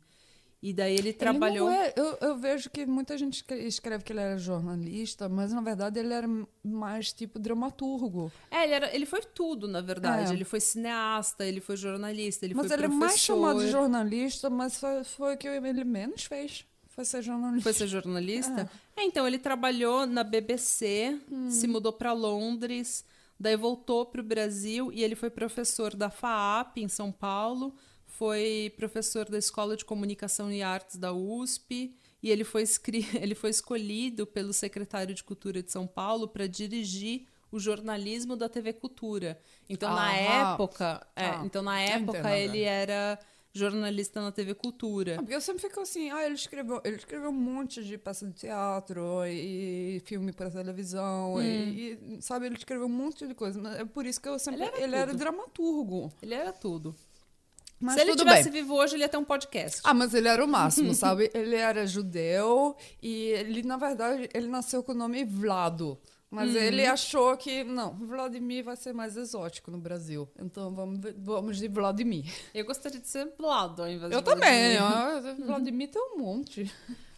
E daí ele trabalhou. Ele é- eu, eu vejo que muita gente escre- escreve que ele era jornalista, mas na verdade ele era mais tipo dramaturgo. É, ele, era, ele foi tudo, na verdade. É. Ele foi cineasta, ele foi jornalista, ele mas foi ele é professor. mais chamado de jornalista, mas foi, foi o que ele menos fez. Foi ser jornalista. Foi ser jornalista? É, então, ele trabalhou na BBC, se mudou para Londres, daí voltou para o Brasil e ele foi professor da FAAP em São Paulo, foi professor da Escola de Comunicação e Artes da USP e ele foi, escri- ele foi escolhido pelo secretário de Cultura de São Paulo para dirigir o jornalismo da TV Cultura. Então, na Aham. época, é, Ah, então na entendo época agora. ele era jornalista na TV Cultura. Ah, Porque eu sempre fico assim, ah, ele escreveu, ele escreveu um monte de peça de teatro e, filme para televisão e, e, sabe, ele escreveu um monte de coisa. Mas é por isso que eu sempre Ele era ele era dramaturgo. Ele era tudo. Mas Se ele tivesse bem. vivo hoje, ele ia ter um podcast. Ah, mas ele era o máximo, sabe? Ele era judeu e ele, na verdade, ele nasceu com o nome Vlado. Mas Uhum. ele achou que, não, Vladimir vai ser mais exótico no Brasil. Então vamos, vamos de Vladimir. Eu gostaria de ser Vlado ao invés Eu de também, Vladimir. ó, Vladimir tem um monte.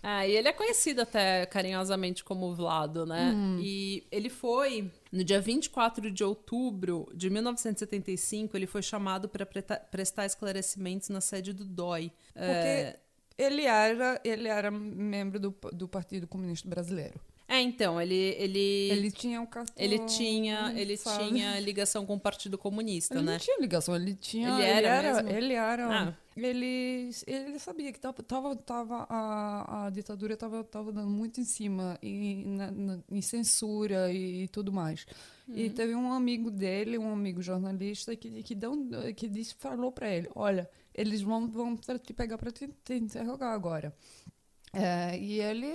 É, e ele é conhecido até carinhosamente como Vlado, né? Hum. E ele foi, no dia 24 de outubro de 1975, ele foi chamado para prestar esclarecimentos na sede do DOI. Porque ele era, ele era membro do, do Partido Comunista Brasileiro. É, então, ele ele Ele tinha um cartão. ele tinha, ele sabe? tinha ligação com o Partido Comunista, Ele né? não tinha ligação, ele tinha. Ele Ele era era. mesmo? Ele era. Ah. Ele, ele sabia que tava, tava, tava a, a ditadura estava tava dando muito em cima, e, na- na- em censura e, tudo mais. Uhum. E teve um amigo dele, um amigo jornalista, que, que, deu, que disse, falou para ele: Olha, eles vão, vão te pegar para te, te interrogar agora. É, e ele.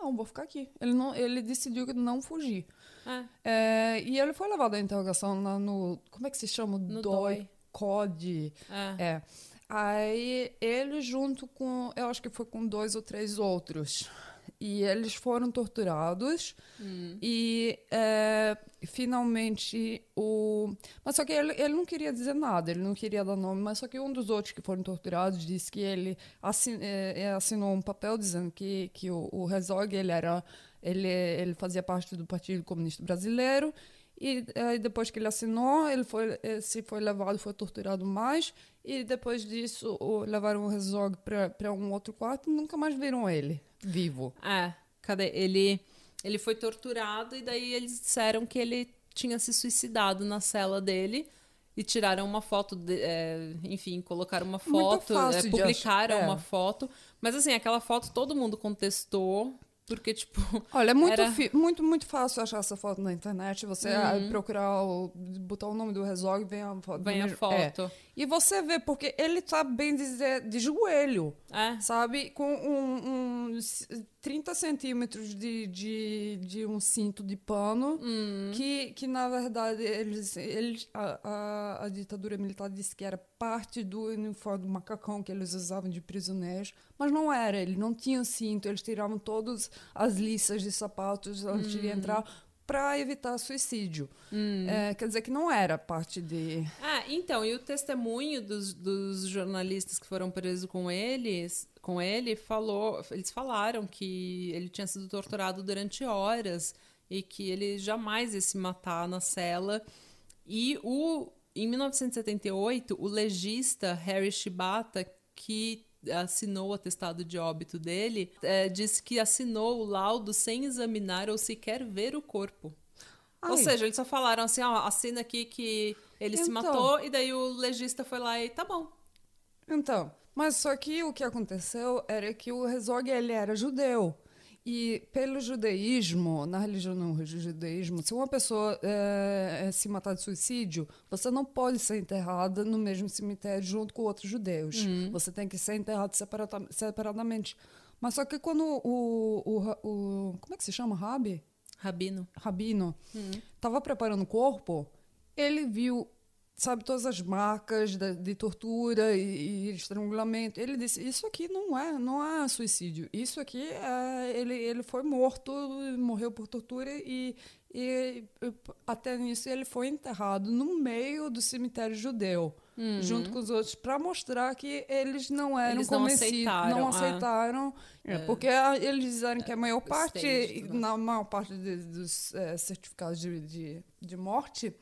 Não, vou ficar aqui. Ele, não, ele decidiu não fugir. É, É, e ele foi levado à interrogação lá no. Como é que se chama? No DOI. DOI. COD. é. É. Aí ele junto com. Eu acho que foi com dois ou três outros. E eles foram torturados. Hum. E é, finalmente o. Mas só que ele, ele não queria dizer nada, ele não queria dar nome, mas só que um dos outros que foram torturados disse que ele assin, é, assinou um papel dizendo que, que o, o Herzog ele era. Ele, ele fazia parte do Partido Comunista Brasileiro. E aí, depois que ele assinou, ele foi, se foi levado, foi torturado mais. E depois disso, o- levaram o Herzog para um outro quarto e nunca mais viram ele vivo. É, cadê? Ele, ele foi torturado e daí eles disseram que ele tinha se suicidado na cela dele e tiraram uma foto, de- é, enfim, colocaram uma foto, é, publicaram achar, é. uma foto. Mas assim, aquela foto todo mundo contestou, porque, tipo, Olha, é muito, Era- fi- muito, muito fácil achar essa foto na internet. Você ah, procurar, o, botar o nome do Herzog, vem a foto. vem a É. foto. E você vê, porque ele tá bem dizer, de joelho, É. sabe? Com um, um 30 centímetros de, de, de um cinto de pano, Hum. que, que na verdade eles, eles a, a, a ditadura militar disse que era parte do uniforme do macacão que eles usavam de prisioneiros, mas não era, eles não tinham cinto, eles tiravam todas as listas de sapatos antes de entrar para evitar suicídio. É, quer dizer que não era parte de. Ah, então, e o testemunho dos, dos jornalistas que foram presos com eles, com ele, falou, eles falaram que ele tinha sido torturado durante horas e que ele jamais ia se matar na cela. E o, em 1978, o legista Harry Shibata, que assinou o atestado de óbito dele, eh, disse que assinou o laudo sem examinar ou sequer ver o corpo. Ou Ai. seja, eles só falaram assim, ó, assina aqui que ele se Então. matou, e daí o legista foi lá e tá bom. Então, mas só que o que aconteceu era que o Herzog ele era judeu. E pelo judaísmo, na religião no judaísmo, se uma pessoa eh, se matar de suicídio, você não pode ser enterrada no mesmo cemitério junto com outros judeus. Você tem que ser enterrado separadamente. Mas só que quando o, o, o, como é que se chama, Rabi? Rabino. Rabino estava preparando o corpo, ele viu, sabe, todas as marcas da- de, tortura e, e estrangulamento. Ele disse: Isso aqui não é, não é suicídio. Isso aqui é. Ele, ele foi morto, morreu por tortura e, e, até nisso ele foi enterrado no meio do cemitério judeu. Junto com os outros, para mostrar que eles não eram Eles não convencidos, aceitaram, não ah. aceitaram, é, porque a- eles disseram que a maior parte, staged, né? na maior parte de- dos eh, certificados de, de, de morte,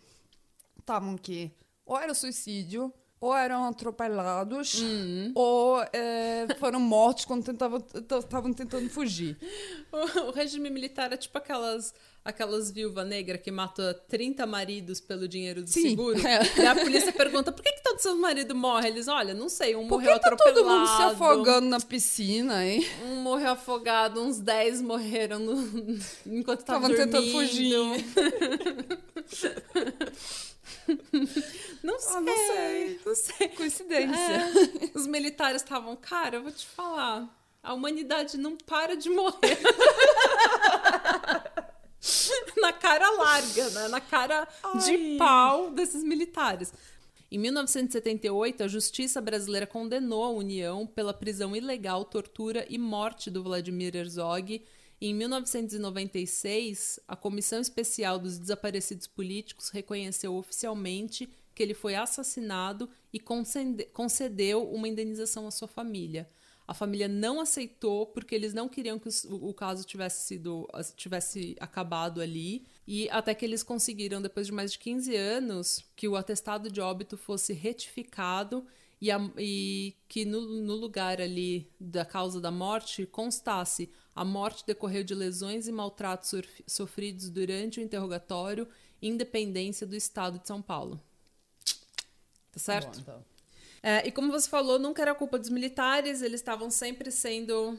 estavam que ou era suicídio, ou eram atropelados, Uhum. ou eh, foram mortos quando estavam tentando fugir. O, o regime militar é tipo aquelas, aquelas viúva negra que mata 30 maridos pelo dinheiro do Sim, seguro. é. E a polícia pergunta, por que, que todo seu marido morre? Eles, olha, não sei, um Por que morreu tá atropelado. todo mundo se afogando na piscina, hein? Um morreu afogado, uns 10 morreram no- enquanto estavam Estavam tentando fugir. Não sei, Ah, não sei. não sei. Coincidência. É, os militares estavam, cara, eu vou te falar, a humanidade não para de morrer. na cara larga, né? na cara de Ai. pau desses militares. Em 1978, a justiça brasileira condenou a União pela prisão ilegal, tortura e morte do Vladimir Herzog. E em 1996, a Comissão Especial dos Desaparecidos Políticos reconheceu oficialmente que ele foi assassinado e concede- concedeu uma indenização à sua família. A família não aceitou porque eles não queriam que o caso tivesse sido tivesse acabado ali e até que eles conseguiram depois de mais de 15 anos que o atestado de óbito fosse retificado e, a- e que no, no lugar ali da causa da morte constasse a morte decorreu de lesões e maltratos sofridos durante o interrogatório independência do estado de São Paulo. Tá certo? então. É, e como você falou, nunca era culpa dos militares, eles estavam sempre sendo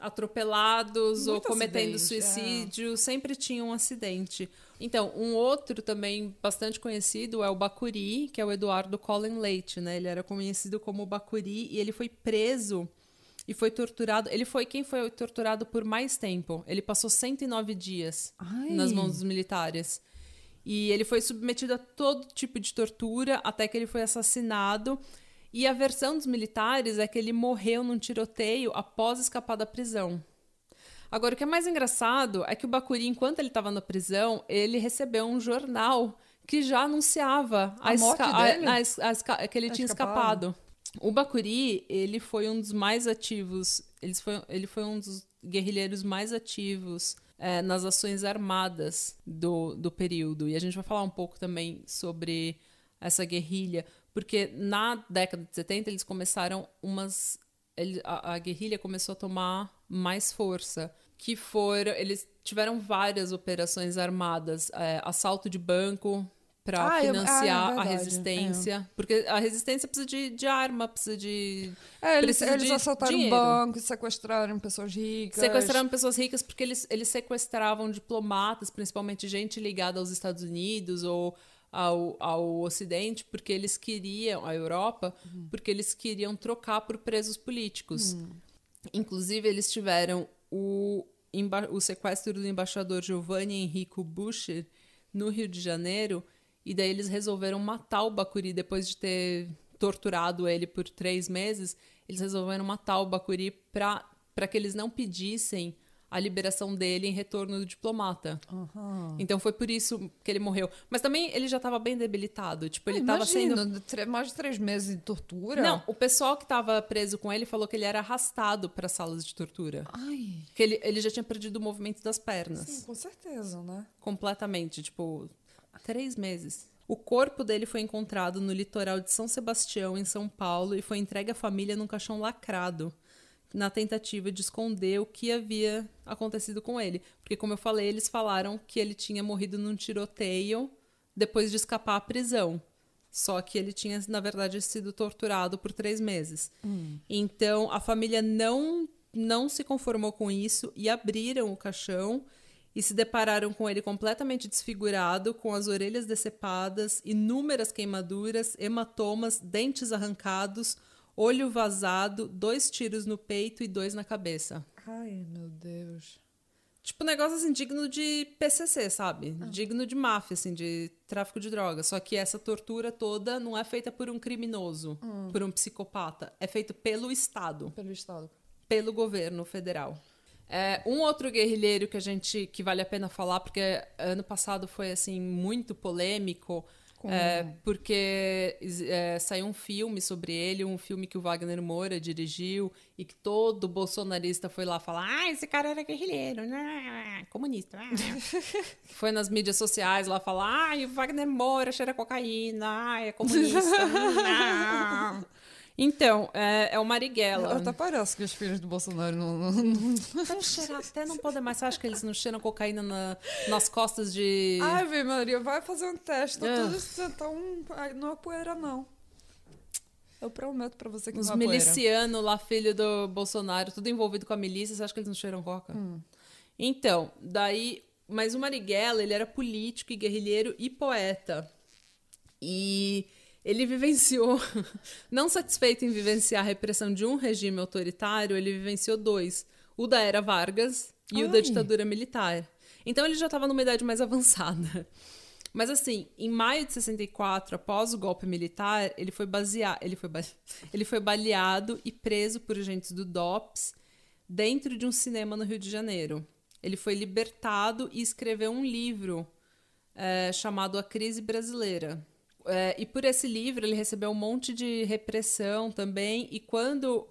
atropelados ou Muito cometendo acidente, suicídio, sempre tinha um acidente. Então, um outro também bastante conhecido é o Bacuri, que é o Eduardo Colin Leite, né? Ele era conhecido como Bacuri e ele foi preso e foi torturado. Ele foi quem foi torturado por mais tempo. Ele passou 109 dias Ai. nas mãos dos militares. E ele foi submetido a todo tipo de tortura até que ele foi assassinado. E a versão dos militares é que ele morreu num tiroteio após escapar da prisão. Agora, o que é mais engraçado é que o Bacuri, enquanto ele estava na prisão, ele recebeu um jornal que já anunciava A morte a es- a esca- que ele A tinha escapado. escapado. O Bacuri, ele foi um dos mais ativos, ele foi, ele foi um dos guerrilheiros mais ativos eh, nas ações armadas do, do período. E a gente vai falar um pouco também sobre essa guerrilha, porque na década de 70 eles começaram umas. ele- a, a guerrilha começou a tomar mais força. Que foram. Eles tiveram várias operações armadas, eh, assalto de banco para Ah, eu- ah, é financiar a verdade, resistência. Porque a resistência precisa de, de arma, precisa de. É, eles, Precisa eles de assaltaram dinheiro. bancos, sequestraram pessoas ricas. Sequestraram pessoas ricas porque eles, eles sequestravam diplomatas, principalmente gente ligada aos Estados Unidos ou ao, ao Ocidente porque eles queriam, a Europa, porque eles queriam trocar por presos políticos. Inclusive, eles tiveram o, o sequestro do embaixador Giovanni Enrico Buscher no Rio de Janeiro, e daí eles resolveram matar o Bacuri depois de ter torturado ele por três meses. Eles resolveram matar o Bacuri para que eles não pedissem a liberação dele em retorno do diplomata. Então foi por isso que ele morreu. Mas também ele já estava bem debilitado. Tipo, ele estava sendo. Mais de três meses de tortura. Não, o pessoal que estava preso com ele falou que ele era arrastado para salas de tortura. Ai, Que ele, ele já tinha perdido o movimento das pernas. sim, com certeza, né? Completamente. Tipo, três meses. O corpo dele foi encontrado no litoral de São Sebastião, em São Paulo, e foi entregue à família num caixão lacrado, na tentativa de esconder o que havia acontecido com ele. Porque, como eu falei, eles falaram que ele tinha morrido num tiroteio depois de escapar à prisão. Só que ele tinha, na verdade, sido torturado por três meses. Então, a família não, não se conformou com isso e abriram o caixão e se depararam com ele completamente desfigurado, com as orelhas decepadas, inúmeras queimaduras, hematomas, dentes arrancados, olho vazado, dois tiros no peito e dois na cabeça. Ai, meu Deus. Tipo, negócio assim, digno de PCC, sabe? Digno de máfia, assim, de tráfico de drogas. Só que essa tortura toda não é feita por um criminoso, por um psicopata. É feito pelo Estado, Pelo Estado. pelo governo federal. É, um outro guerrilheiro que a gente que vale a pena falar, porque ano passado foi assim muito polêmico, é, porque é, saiu um filme sobre ele, um filme que o Wagner Moura dirigiu e que todo bolsonarista foi lá falar: ah, esse cara era guerrilheiro, né? comunista. ah." foi nas mídias sociais lá falar: ah, o Wagner Moura cheira cocaína, é comunista. não." Então, é, é o Marighella. Até parece que os filhos do Bolsonaro não. não, não... Deve cheirar até não poder mais. Você acha que eles não cheiram cocaína na- nas costas de. Ai, Vê Maria, vai fazer um teste. Tá Ah. tudo então, ai, não é poeira, não. Eu prometo pra você que Os não é milicianos lá, filho do Bolsonaro, tudo envolvido com a milícia, você acha que eles não cheiram coca? Então, daí. Mas o Marighella, ele era político e guerrilheiro e poeta. E ele vivenciou, não satisfeito em vivenciar a repressão de um regime autoritário, ele vivenciou dois: o da era Vargas e o da Ai. ditadura militar. Então ele já estava numa idade mais avançada. Mas assim, em maio de 64, após o golpe militar, ele foi baseado, ele foi, ba- ele foi baleado e preso por agentes do DOPS dentro de um cinema no Rio de Janeiro. Ele foi libertado e escreveu um livro eh, chamado A Crise Brasileira. Eh, e por esse livro ele recebeu um monte de repressão também. E quando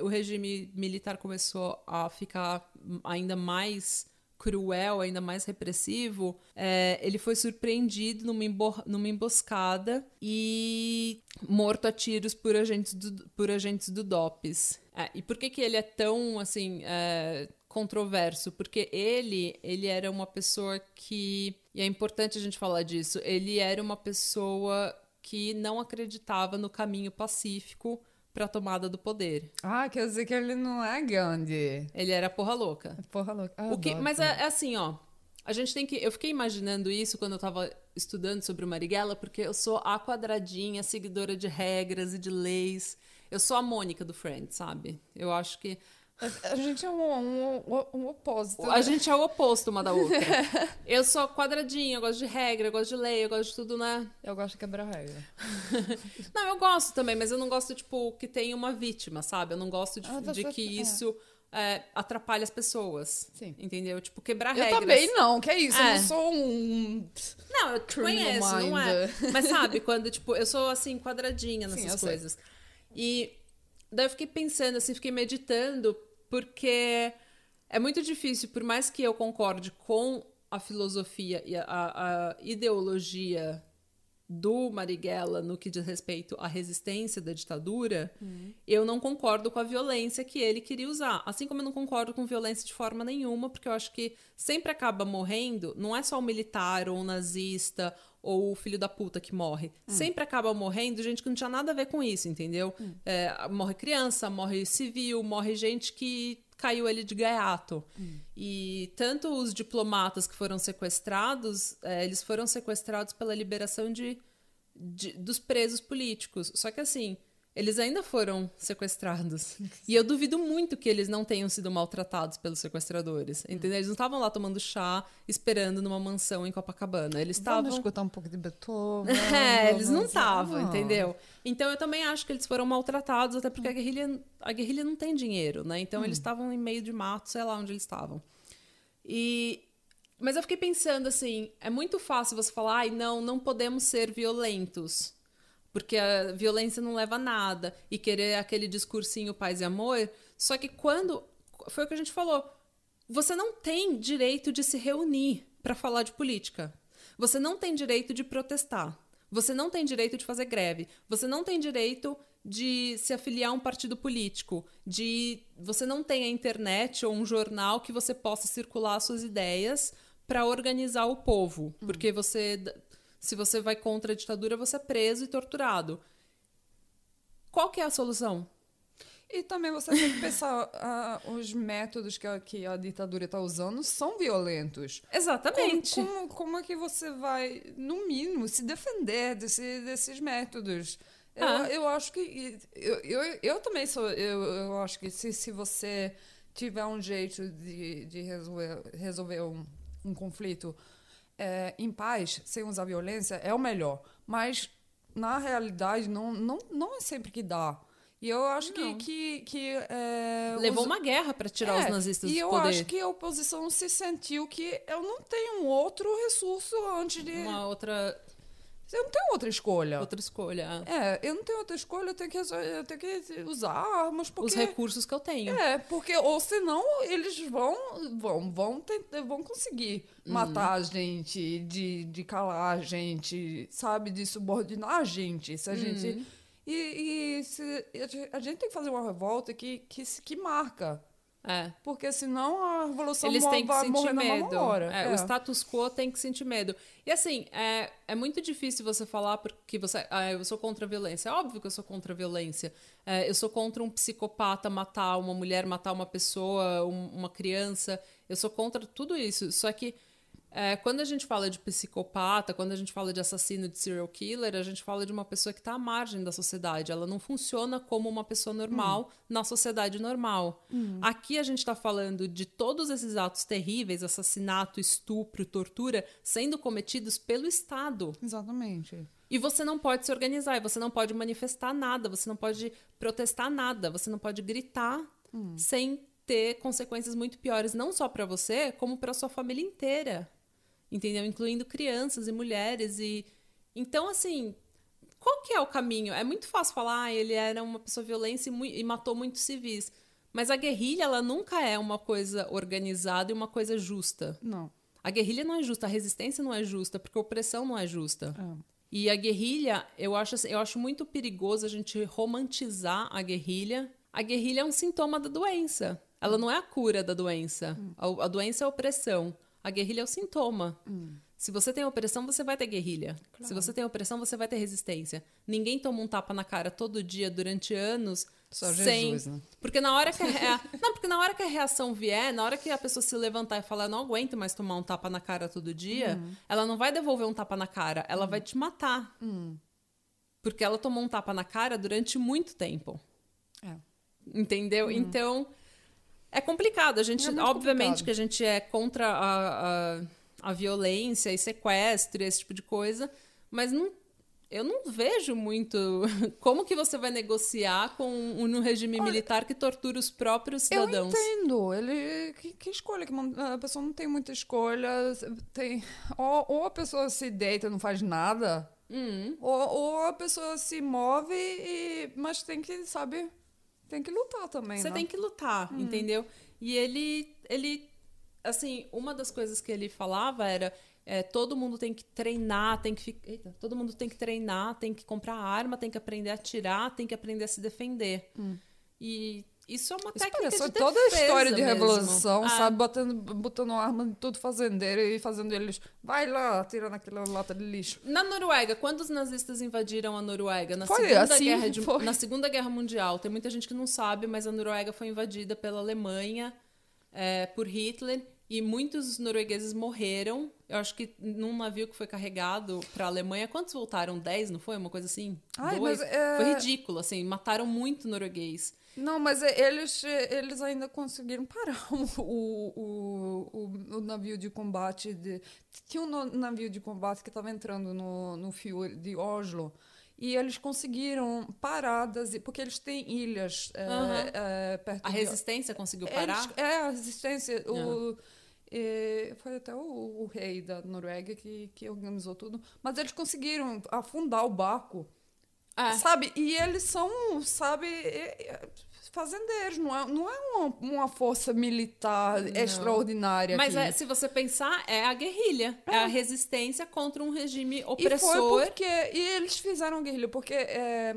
o regime militar começou a ficar ainda mais cruel, ainda mais repressivo, eh, ele foi surpreendido numa, numa emboscada e morto a tiros por agentes do, por agentes do DOPS. É, e por que, que ele é tão assim é, controverso? Porque ele ele era uma pessoa que e é importante a gente falar disso. Ele era uma pessoa que não acreditava no caminho pacífico para tomada do poder. Ah, quer dizer que ele não é Gandhi. Ele era porra louca. Porra louca. Ah, O que, mas é, é assim, ó. A gente tem que. Eu fiquei imaginando isso quando eu tava estudando sobre o Marighella, porque eu sou a quadradinha, seguidora de regras e de leis. Eu sou a Mônica do Friends, sabe? Eu acho que. A- gente é um, um, um opósito. A gente é o oposto uma da outra. Eu sou quadradinha, eu gosto de regra, eu gosto de lei, eu gosto de tudo, né? Eu gosto de quebrar regra. Não, eu gosto também, mas eu não gosto, tipo, que tenha uma vítima, sabe? Eu não gosto de, Ah, de certo, que é. isso é, atrapalhe as pessoas. Sim. Entendeu? Tipo, quebrar Eu regras. também não, que é isso? Eu É. não sou um. Não, eu conheço, não é? mind. Mas sabe, quando, tipo, eu sou assim, quadradinha Sim, nessas eu sei. coisas. E daí eu fiquei pensando, assim, fiquei meditando, porque é muito difícil, por mais que eu concorde com a filosofia e a, a- ideologia do Marighella no que diz respeito à resistência da ditadura, eu não concordo com a violência que ele queria usar. Assim como eu não concordo com violência de forma nenhuma, porque eu acho que sempre acaba morrendo, não é só o militar ou o nazista ou o filho da puta que morre. Sempre acaba morrendo gente que não tinha nada a ver com isso, entendeu? É, morre criança, morre civil, morre gente que caiu ele de gaiato. E tanto os diplomatas que foram sequestrados, é, eles foram sequestrados pela liberação de, de- dos presos políticos. Só que assim, eles ainda foram sequestrados. E eu duvido muito que eles não tenham sido maltratados pelos sequestradores. Entendeu? Eles não estavam lá tomando chá, esperando numa mansão em Copacabana. Eles Vamos estavam. escutar um pouco de Beethoven. É, eles não vamos- estavam, entendeu? Então eu também acho que eles foram maltratados, até porque a guerrilha, a guerrilha não tem dinheiro, né? Então eles estavam em meio de mato, sei lá onde eles estavam. E mas eu fiquei pensando assim, é muito fácil você falar, ai, não, não podemos ser violentos. Porque a violência não leva a nada e querer aquele discursinho paz e amor, só que quando foi o que a gente falou, você não tem direito de se reunir para falar de política. Você não tem direito de protestar. Você não tem direito de fazer greve. Você não tem direito de se afiliar a um partido político. De você não tem a internet ou um jornal que você possa circular suas ideias para organizar o povo, porque você se você vai contra a ditadura, você é preso e torturado. Qual que é a solução? E também você tem que pensar, ah, os métodos que a, que a ditadura está usando são violentos. Exatamente. Como, como, como é que você vai, no mínimo, se defender desse, desses métodos? Eu, Ah. eu acho que. Eu, eu, eu também sou. Eu, eu acho que se, se você tiver um jeito de, de resolver, resolver um, um conflito é, em paz, sem usar violência, é o melhor. Mas, na realidade, não, não, não é sempre que dá. E eu acho que. Não. que, que é, Levou os- uma guerra para tirar os é, nazistas E do eu poder. acho que a oposição se sentiu que eu não tenho outro recurso antes de. Uma outra, Eu não tenho outra escolha. outra escolha. É, eu não tenho outra escolha, eu tenho que, eu tenho que usar armas, porque. Os recursos que eu tenho. É, porque, ou senão eles vão, vão, vão, tentar, vão conseguir Uhum. matar a gente, de, de calar a gente, sabe? De subordinar a gente. Se a Uhum. gente. E, e se, a gente- tem que fazer uma revolta que, que, que marca. É. Porque senão a revolução Eles têm que sentir medo. É, É. O status quo tem que sentir medo. E assim, é, é muito difícil você falar porque você. Ah, eu sou contra a violência. É óbvio que eu sou contra a violência. É, eu sou contra um psicopata matar uma mulher, matar uma pessoa, um- uma criança. Eu sou contra tudo isso. Só que é, quando a gente fala de psicopata, quando a gente fala de assassino, de serial killer, a gente fala de uma pessoa que está à margem da sociedade. Ela não funciona como uma pessoa normal na sociedade normal. Aqui a gente está falando de todos esses atos terríveis, assassinato, estupro, tortura, sendo cometidos pelo Estado. Exatamente. E você não pode se organizar, e você não pode manifestar nada, você não pode protestar nada, você não pode gritar sem ter consequências muito piores, não só para você, como para sua família inteira. Entendeu? Incluindo crianças e mulheres e então assim, qual que é o caminho? É muito fácil falar, ah, ele era uma pessoa violenta e, e matou muitos civis. Mas a guerrilha, ela nunca é uma coisa organizada e uma coisa justa. Não. A guerrilha não é justa, a resistência não é justa, porque a opressão não é justa. É. E a guerrilha, eu acho, assim, eu acho muito perigoso a gente romantizar a guerrilha. A guerrilha é um sintoma da doença. Ela não é a cura da doença. A, a doença é a opressão. A guerrilha é o sintoma. Se você tem opressão, você vai ter guerrilha. Se você tem opressão, você vai ter resistência. Ninguém toma um tapa na cara todo dia durante anos Só sem. Jesus, né? Porque na hora que a não, porque na hora que a reação vier, na hora que a pessoa se levantar e falar, eu não aguento mais tomar um tapa na cara todo dia, ela não vai devolver um tapa na cara, ela vai te matar. Porque ela tomou um tapa na cara durante muito tempo. É. Entendeu? Então, é complicado. A gente, É obviamente, complicado. que a gente é contra a, a, a violência e sequestro e esse tipo de coisa, mas não, eu não vejo muito como que você vai negociar com um, um regime militar que tortura os próprios Eu cidadãos. entendo. Ele. Que, que escolha? Que a pessoa não tem muita escolha. Tem, ou, ou a pessoa se deita e não faz nada. Hum, Ou, ou a pessoa se move e. Mas tem que, sabe? Tem que lutar também. você né? tem que lutar, entendeu? E ele, ele, assim, uma das coisas que ele falava era é, todo mundo tem que treinar, tem que ficar, eita, todo mundo tem que treinar, tem que comprar arma, tem que aprender a atirar, tem que aprender a se defender. E Isso é uma Isso técnica parece de toda a história de mesmo. revolução, Ah, sabe? Botando, botando arma em tudo fazendeiro e fazendo eles. Vai lá, tira naquela lata de lixo. Na Noruega, quando os nazistas invadiram a Noruega na, Foi segunda, assim, guerra de- na Segunda Guerra Mundial, tem muita gente que não sabe, mas a Noruega foi invadida pela Alemanha é, por Hitler e muitos noruegueses morreram. Eu acho que num navio que foi carregado para a Alemanha, quantos voltaram? Dez, não foi? Uma coisa assim? Ai, Dois? mas, é- Foi ridículo, assim, mataram muito norueguês. Não, mas é, eles, é, eles ainda conseguiram parar o, o, o, o navio de combate. De, tinha um navio de combate que estava entrando no, no fio de Oslo. E eles conseguiram paradas, porque eles têm ilhas é, Aham. é, perto A de- resistência conseguiu parar? Eles- é, a resistência. O, é, foi até o, o rei da Noruega que, que organizou tudo. Mas eles conseguiram afundar o barco. É. Sabe? E eles são, sabe, é, é, fazendeiros. Não é, não é uma, uma força militar extraordinária. Mas é, se você pensar, é a guerrilha. É, a resistência contra um regime E foi opressor. porque. E eles fizeram guerrilha, porque é,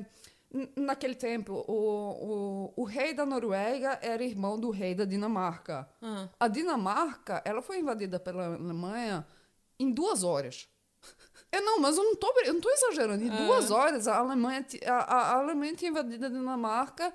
naquele tempo o, o, o rei da Noruega era irmão do rei da Dinamarca. Ah. A Dinamarca, ela foi invadida pela Alemanha em duas horas. Eu não, mas eu não tô, eu não tô exagerando. Em duas horas, a Alemanha, a, a, Alemanha tinha invadido a Dinamarca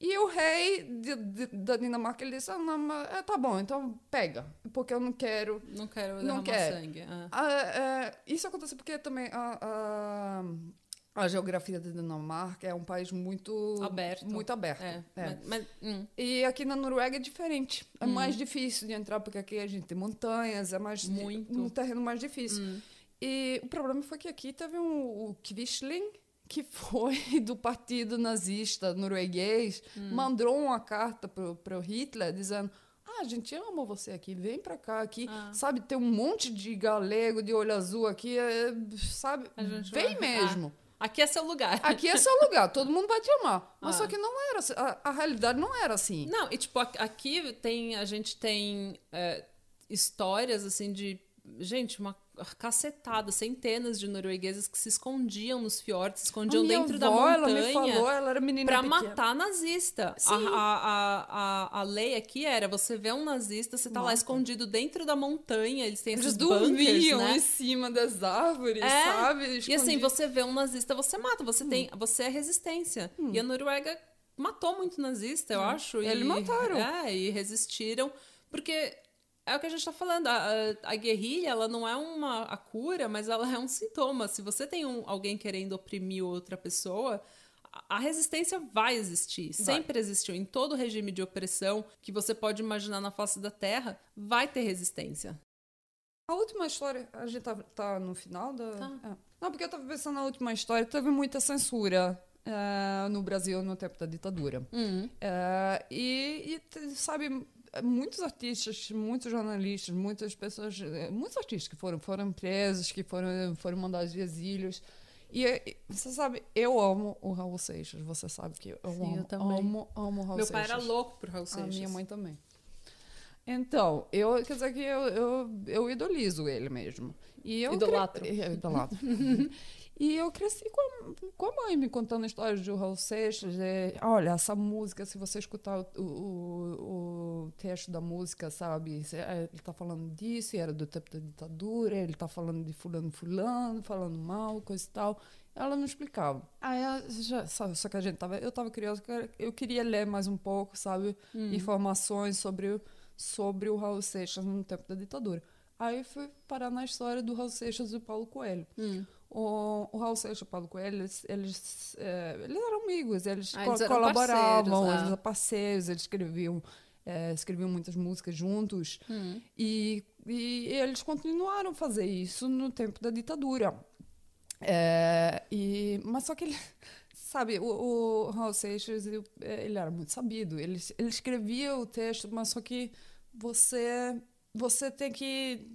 e o rei de- de- da Dinamarca ele disse: ah, não, é, tá bom, então pega, porque eu não quero Não quero Não quer. sangue. Ah. ah, é, isso acontece porque também a, a, a geografia da Dinamarca é um país muito Aberto. Muito aberto. É, é. Mas, mas, hum, E aqui na Noruega é diferente. É mais difícil de entrar, porque aqui a gente tem montanhas, é mais Muito. um terreno mais difícil. E o problema foi que aqui teve um, o Quisling, que foi do partido nazista norueguês, mandou uma carta para o Hitler dizendo ah, a gente ama você aqui, vem pra cá aqui, Ah. sabe, tem um monte de galego de olho azul aqui, é, sabe, vem mesmo. aqui é seu lugar. Aqui é seu lugar, todo mundo vai te amar. Mas Ah. só que não era, assim, a, a realidade não era assim. Não, e tipo, aqui- aqui tem, a gente tem é, histórias assim de. Gente, uma cacetada, centenas de noruegueses que se escondiam nos fiordes, se escondiam dentro da avó, ela montanha. me falou, ela era menina Pra pequena. matar nazista. A, Sim. a, a, a, lei aqui era: você vê um nazista, você tá lá Mata. escondido dentro da montanha, eles têm Eles esses dormiam bunkers, né? em cima das árvores, É, sabe? E assim, Escondido. você vê um nazista, você mata, você tem, você é resistência. E a Noruega matou muito nazista, eu acho. Eles e, mataram. É, e resistiram, porque é o que a gente tá falando, a, a, a guerrilha, ela não é uma a cura, mas ela é um sintoma. Se você tem um, alguém querendo oprimir outra pessoa, a- a resistência vai existir, Vai. sempre existiu. Em todo regime de opressão que você pode imaginar na face da Terra, vai ter resistência. A última história, a gente tá, tá no final da. Tá. É. Não, porque eu tava pensando na última história, teve muita censura é, no Brasil no tempo da ditadura. Uhum. É, e, e, sabe, muitos artistas, muitos jornalistas, muitas pessoas, é, muitos artistas que foram, foram presos, que foram, foram mandados de exílios. E, e, você sabe, eu amo o Raul Seixas, você sabe que eu Sim, amo, eu também. amo, amo o Raul Meu Seixas. pai era louco por Raul A Seixas. minha mãe também. Então, eu, quer dizer que eu, eu, eu idolizo ele mesmo. E eu Idolatro. cre- Eu idolatro. e eu cresci com a, com a mãe me contando histórias de Raul Seixas. é, olha, essa música, se você escutar o, o, o texto da música, sabe? é, Ele tá falando disso, e era do tempo da ditadura, ele tá falando de fulano, fulano, falando mal, coisa e tal. Ela não explicava. Aí, já, sabe, só que a gente tava, eu tava curiosa, eu queria ler mais um pouco, sabe? Informações sobre sobre o Raul Seixas no tempo da ditadura. Aí fui parar na história do Raul Seixas e o Paulo Coelho. Hum. O, o Raul Seixas e o Paulo Coelho, eles, eles, é, eles eram amigos, eles, Ah, co- eles colaboravam, parceiros, eles ah. eram parceiros, eles escreviam, é, escreviam muitas músicas juntos. Hum. E, e eles continuaram a fazer isso no tempo da ditadura. É, e, mas só que ele, sabe, o, o Raul Seixas, ele, ele era muito sabido. Ele, ele escrevia o texto, mas só que você, você tem que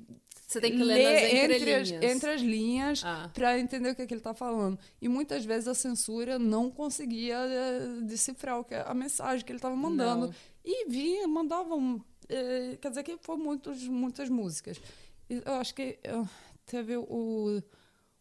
Você tem que ler, nas entre, as, entre as linhas Ah. para entender o que, é que ele está falando. E muitas vezes a censura não conseguia eh, decifrar o que, a mensagem que ele estava mandando. Não. E vinha, mandavam. eh, quer dizer que foi muitos, muitas músicas. Eu acho que eh, teve o,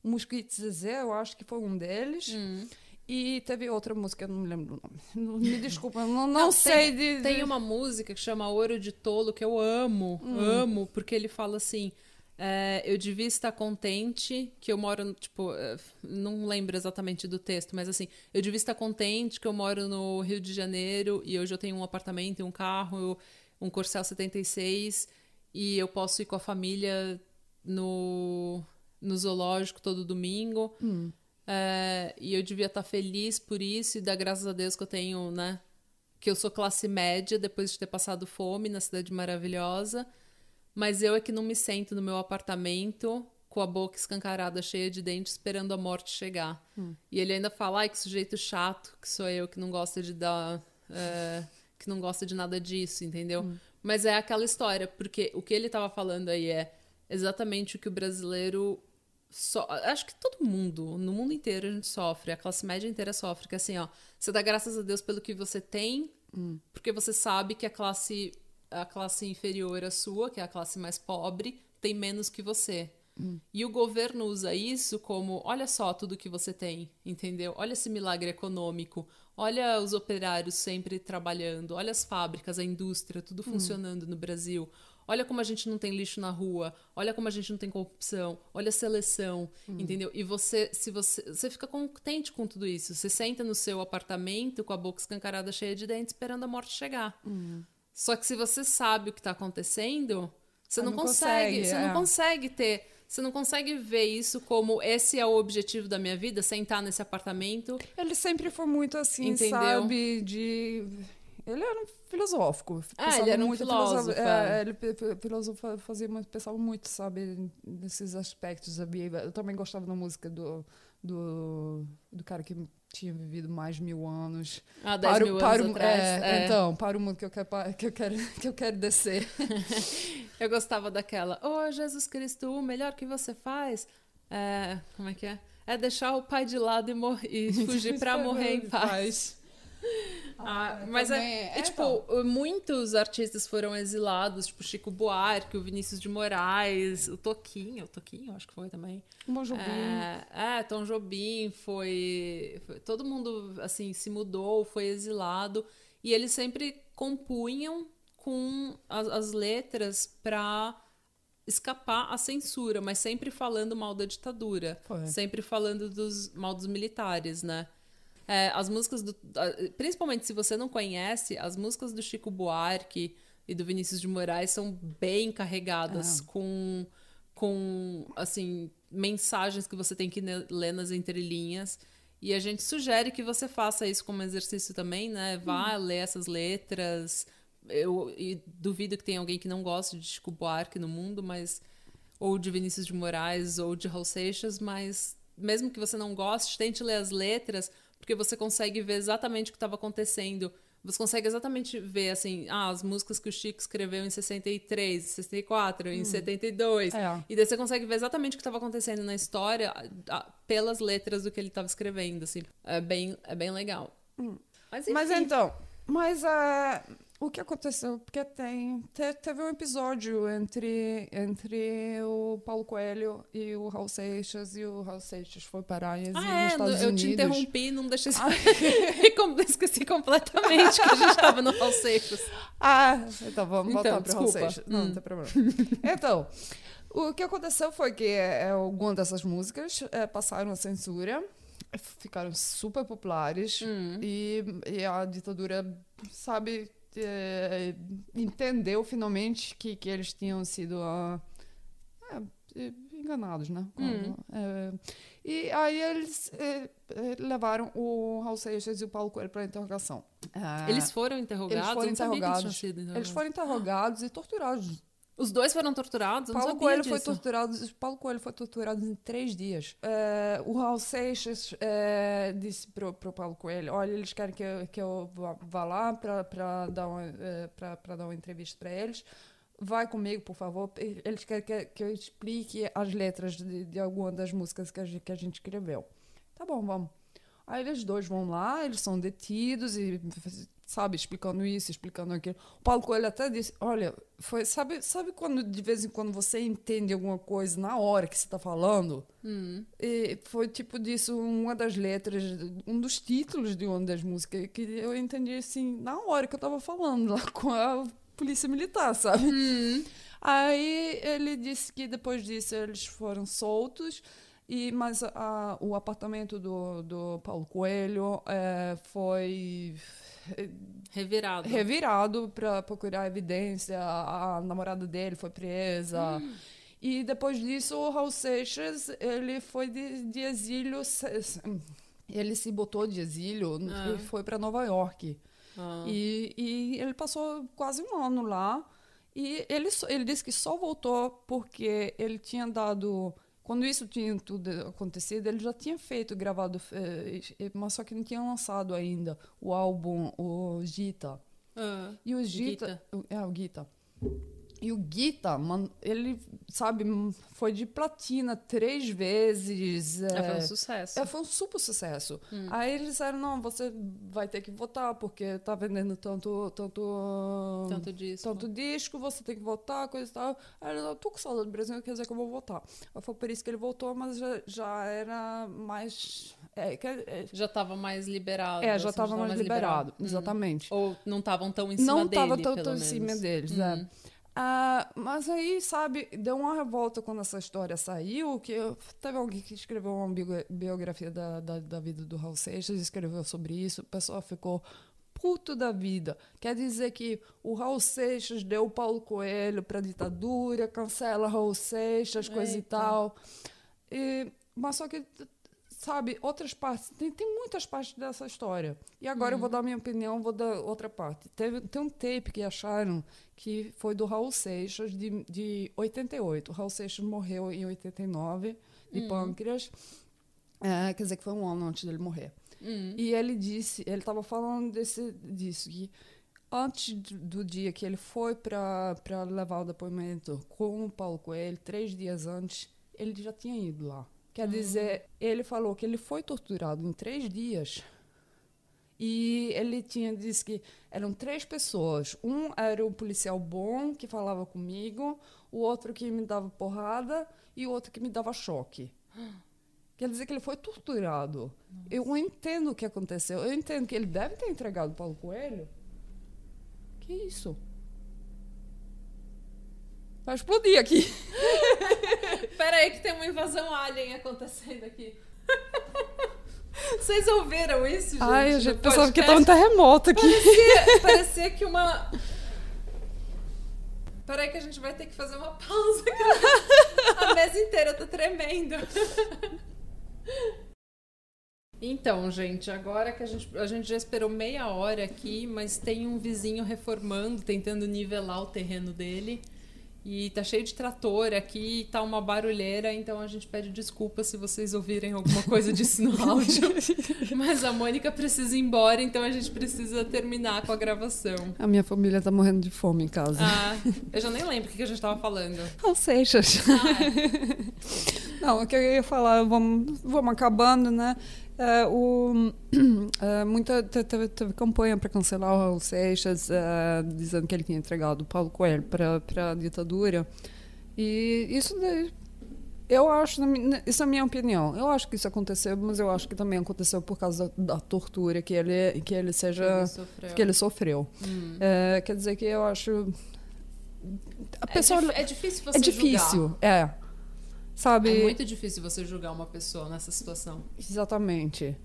o Mosquito Zezé, eu acho que foi um deles. Hum. E teve outra música, eu não me lembro do nome. Me desculpa, não, não, Não, sei tem, de, Tem de- uma música que chama Ouro de Tolo que eu amo, Hum. amo, porque ele fala assim. É, eu devia estar contente que eu moro, no- tipo, é, não lembro exatamente do texto, mas assim, eu devia estar contente que eu moro no Rio de Janeiro e hoje eu tenho um apartamento um carro, um Corcel 76 e eu posso ir com a família no, no zoológico todo domingo. É, e eu devia estar feliz por isso e dar graças a Deus que eu tenho, né? Que eu sou classe média depois de ter passado fome na cidade maravilhosa. Mas eu é que não me sento no meu apartamento com a boca escancarada, cheia de dentes, esperando a morte chegar. E ele ainda fala, ai, que sujeito chato, que sou eu que não gosta de dar. é, que não gosta de nada disso, entendeu? Mas é aquela história, porque o que ele tava falando aí é exatamente o que o brasileiro só, acho que todo mundo, no mundo inteiro a gente sofre, a classe média inteira sofre, que é assim, ó, você dá graças a Deus pelo que você tem, porque você sabe que a classe a classe inferior à sua, que é a classe mais pobre, tem menos que você. E o governo usa isso como, olha só tudo que você tem, entendeu? Olha esse milagre econômico, olha os operários sempre trabalhando, olha as fábricas, a indústria, tudo funcionando no Brasil. Olha como a gente não tem lixo na rua, olha como a gente não tem corrupção, olha a seleção, entendeu? E você, se você, você fica contente com tudo isso. Você senta no seu apartamento com a boca escancarada cheia de dentes esperando a morte chegar. Só que se você sabe o que está acontecendo, você Ah, não, não consegue, consegue, você é. não consegue ter, você não consegue ver isso como esse é o objetivo da minha vida, sentar nesse apartamento. Ele sempre foi muito assim, Entendeu? sabe? De. Ele era um filosófico. Ah, ele era um muito, filósofo, é. é, ele filosofa, fazia muito, pensava muito, sabe, nesses aspectos da Bíblia. Eu também gostava da música do, do, do cara que tinha vivido mais mil anos. Há 10 Para o- mil para anos o- atrás. é, é. Então, para o mundo que eu quero, que eu quero, que eu quero descer. Eu gostava daquela, ô Jesus Cristo, o melhor que você faz é, como é que é? É deixar o pai de lado e, mor- e fugir pra morrer em paz. Ah, mas também é, é, e, tipo, muitos artistas foram exilados, tipo Chico Buarque, o Vinícius de Moraes, o Toquinho, o Toquinho, acho que foi também. Bom Jobim. É, é, Tom Jobim foi, foi- Todo mundo, assim, se mudou, foi exilado. E eles sempre compunham com as, as letras pra escapar à censura, mas sempre falando mal da ditadura. Foi. Sempre falando dos mal dos militares, né? É, as músicas do. Principalmente se você não conhece, as músicas do Chico Buarque e do Vinícius de Moraes são bem carregadas com, com assim, mensagens que você tem que ler nas entrelinhas. E a gente sugere que você faça isso como exercício também, né? Vá ler essas letras. Eu e duvido que tenha alguém que não goste de Chico Buarque no mundo, mas ou de Vinícius de Moraes ou de Raul Seixas, mas mesmo que você não goste, tente ler as letras, porque você consegue ver exatamente o que estava acontecendo. Você consegue exatamente ver, assim, ah, as músicas que o Chico escreveu em 63, 64, em 72. É. E daí você consegue ver exatamente o que estava acontecendo na história ah, pelas letras do que ele estava escrevendo, assim. É bem, é bem legal. Mas, enfim, Mas então, mas ah, o que aconteceu? Porque tem, te- teve um episódio entre, entre o Paulo Coelho e o Raul Seixas, e o Raul Seixas foi parar exílio Ah, nos é, Estados eu Unidos. te interrompi, não deixei... Esqueci completamente que a gente estava no Raul Seixas. Ah, então vamos Então, voltar para o Raul. Seixas. Não, Hum. não tem problema. Então, o que aconteceu foi que é, algumas dessas músicas eh, passaram a censura, ficaram super populares Hum. e, e a ditadura, sabe, eh, entendeu finalmente que, que eles tinham sido ah, é, enganados, né? Hum. É, e aí eles eh, eh, levaram o Raul Seixas e o Paulo Coelho para interrogação. Eles foram interrogados? eles foram interrogados. sido eles interrogados. foram interrogados e torturados. Os dois foram torturados? Paulo Coelho disso. foi torturado. Paulo Coelho foi torturado em três dias. É, o Raul Seixas é, disse pro, pro Paulo Coelho: Olha, eles querem que eu, que eu vá- lá para dar, pra- pra dar uma entrevista para eles. Vai comigo, por favor. Eles querem que, que eu explique as letras de, de alguma das músicas que a, gente, que a gente escreveu. Tá bom, vamos. Aí eles dois vão lá, eles são detidos e sabe, explicando isso, explicando aquilo. O Paulo Coelho até disse, olha, foi, sabe, sabe quando de vez em quando você entende alguma coisa na hora que você está falando? Hum. E foi tipo disso uma das letras, um dos títulos de uma das músicas que eu entendi assim na hora que eu estava falando lá com a polícia militar, sabe? Hum. Aí ele disse que depois disso eles foram soltos. E, mas a, o apartamento do, do Paulo Coelho é, foi Revirado. revirado para procurar evidência. A, a namorada dele foi presa. E depois disso, o Raul Seixas ele foi de, de exílio. se- Ele se botou de exílio Ah. e foi para Nova York. Ah. E, e ele passou quase um ano lá. E ele, ele disse que só voltou porque ele tinha dado. Quando isso tinha tudo acontecido, ele já tinha feito, gravado, eh, eh, mas só que não tinha lançado ainda o álbum, o Gita. Ah. E o Gita. Gita. É, o Gita. E o Gita, ele, sabe, foi de platina três vezes. É, foi é, um sucesso. é, foi um super sucesso. Hum. Aí eles disseram, não, você vai ter que votar, porque tá vendendo tanto, tanto, Tanto disso. tanto disco, você tem que votar, coisa e tal. Aí ele, eu tô com saudade do Brasil, quer dizer que eu vou votar. Aí Foi por isso que ele votou, mas já, já era mais... É, que- é, Já estava mais liberado. é, já assim, estava mais liberado, Hum. exatamente. Ou não estavam tão em cima Não dele, estava pelo tanto em menos. cima deles, Hum. é. Ah, mas aí, sabe, deu uma revolta quando essa história saiu, que eu, teve alguém que escreveu uma bio- biografia da, da, da vida do Raul Seixas, escreveu sobre isso, o pessoal ficou puto da vida. Quer dizer que o Raul Seixas deu o Paulo Coelho para ditadura, cancela Raul Seixas, coisa e Eita. tal. E, mas só que, sabe, outras partes, tem, tem muitas partes dessa história. E agora eu vou dar minha opinião, vou dar outra parte. Teve, tem um tape que acharam que foi do Raul Seixas, de, de 88. O Raul Seixas morreu em 89, de pâncreas. É, quer dizer que foi um ano antes dele morrer. Hum. E ele disse, ele estava falando desse, disso, que antes do dia que ele foi para levar o depoimento com o Paulo Coelho, três dias antes, ele já tinha ido lá. Quer dizer, ele falou que ele foi torturado em três dias. E ele tinha disse que eram três pessoas. Um era o policial bom que falava comigo, o outro que me dava porrada e o outro que me dava choque. Quer dizer que ele foi torturado. Eu entendo o que aconteceu. Eu entendo que ele deve ter entregado o Paulo Coelho. Que isso? Vai explodir aqui. Pera aí que tem uma invasão alien acontecendo aqui. Vocês ouviram isso, gente? Ai, No gente pensava que tava um terremoto aqui. Parecia, parecia que uma... Pera aí que a gente vai ter que fazer uma pausa. que A mesa inteira tá tremendo. Então, gente, agora que a gente, a gente já esperou meia hora aqui, mas tem um vizinho reformando, tentando nivelar o terreno dele. E tá cheio de trator aqui, tá uma barulheira, então a gente pede desculpa se vocês ouvirem alguma coisa disso no áudio. Mas a Mônica precisa ir embora, então a gente precisa terminar com a gravação. A minha família tá morrendo de fome em casa. Ah, eu já nem lembro o que a gente tava falando. Raul Seixas. Não, o que eu ia falar, vamos, vamos acabando, né? É, o, é, muita, te- teve, teve campanha para cancelar o Raul Seixas, é, dizendo que ele tinha entregado o Paulo Coelho para a ditadura. E isso daí, eu acho, isso é a minha opinião. Eu acho que isso aconteceu, mas eu acho que também aconteceu por causa da, da tortura que ele, que ele seja. Ele que ele sofreu. Hum. É, quer dizer que eu acho. A É, pessoa. dif- é difícil você É difícil, julgar. é. Sabe? É muito difícil você julgar uma pessoa nessa situação. Exatamente.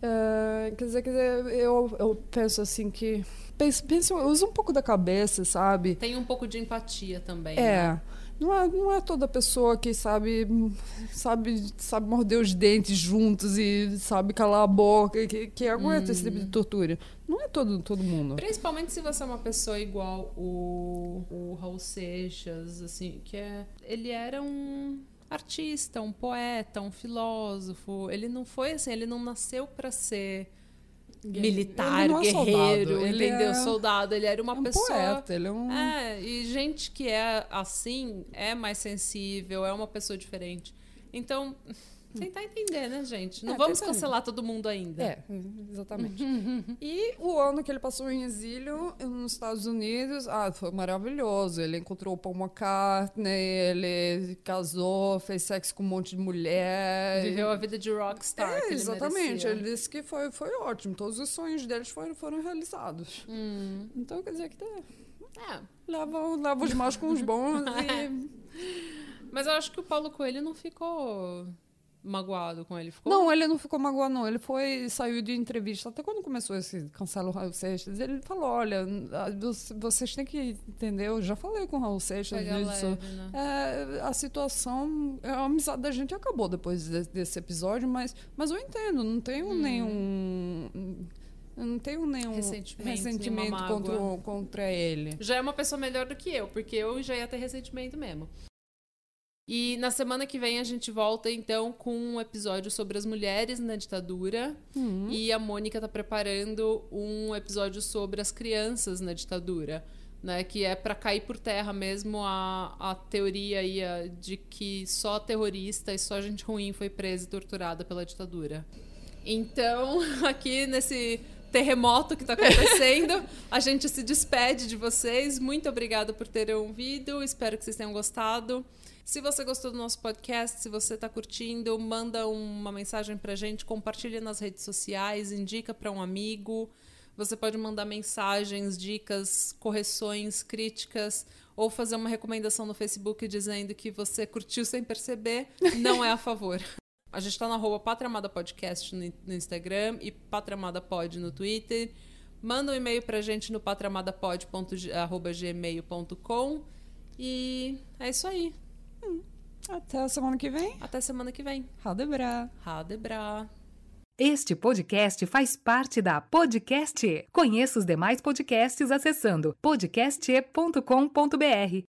É, quer dizer, quer dizer, eu, eu penso assim que. Penso, penso, usa um pouco da cabeça, sabe? Tem um pouco de empatia também. né? É. Não é, não é toda pessoa que sabe, sabe, sabe morder os dentes juntos e sabe calar a boca, que, que aguenta esse tipo de tortura. Não é todo, todo mundo. Principalmente se você é uma pessoa igual o, o Raul Seixas, assim, que é. Ele era um artista, um poeta, um filósofo. Ele não foi assim, ele não nasceu pra ser militar, é guerreiro, soldado, ele entendeu? é- Soldado. Ele era uma É um pessoa. poeta, ele é um. É, e gente que é assim é mais sensível, é uma pessoa diferente. Então, Tentar entender, né, gente? Não É, vamos tentando. cancelar todo mundo ainda. É, exatamente. e o ano que ele passou em exílio nos Estados Unidos, ah, foi maravilhoso. Ele encontrou o Paul McCartney, ele casou, fez sexo com um monte de mulher. Viveu a vida de rockstar. É, ele exatamente. merecia. Ele disse que foi, foi ótimo. Todos os sonhos deles foram, foram realizados. Hum, Então quer dizer que tá, é. leva, leva os maus com os bons e. Mas eu acho que o Paulo Coelho não ficou magoado com ele. Ficou? Não, ele não ficou magoado, não. Ele foi, saiu de entrevista. Até quando começou esse cancela o Raul Seixas, ele falou: olha, ah, você- vocês têm que entender, eu já falei com o Raul Seixas Pega disso. leve, né? É, a situação, a amizade da gente acabou depois de- desse episódio, mas, mas eu entendo, não tenho Hum. nenhum. eu Não tenho nenhum Ressentimento, ressentimento contra, contra ele. Já é uma pessoa melhor do que eu, porque eu já ia ter ressentimento mesmo. E na semana que vem a gente volta então com um episódio sobre as mulheres na ditadura. Hum. E a Mônica tá preparando um episódio sobre as crianças na ditadura. Né, que é para cair por terra mesmo a, a teoria aí a- de que só terrorista e só gente ruim foi presa e torturada pela ditadura. Então, aqui nesse terremoto que está acontecendo, a gente se despede de vocês. Muito obrigada por terem ouvido. Espero que vocês tenham gostado. Se você gostou do nosso podcast, se você está curtindo, manda uma mensagem pra gente, compartilha nas redes sociais, indica para um amigo. Você pode mandar mensagens, dicas, correções, críticas ou fazer uma recomendação no Facebook dizendo que você curtiu sem perceber. Não é a favor. A gente tá na arroba Patramada Podcast no, Instagram e Patramada Pod no Twitter. Manda um e-mail pra gente no patramadapod.gmail.com e é isso aí. Até a semana que vem. Até semana que vem. Radebra. Radebra. Este podcast faz parte da Podcast. E. Conheça os demais podcasts acessando podcast.com.br.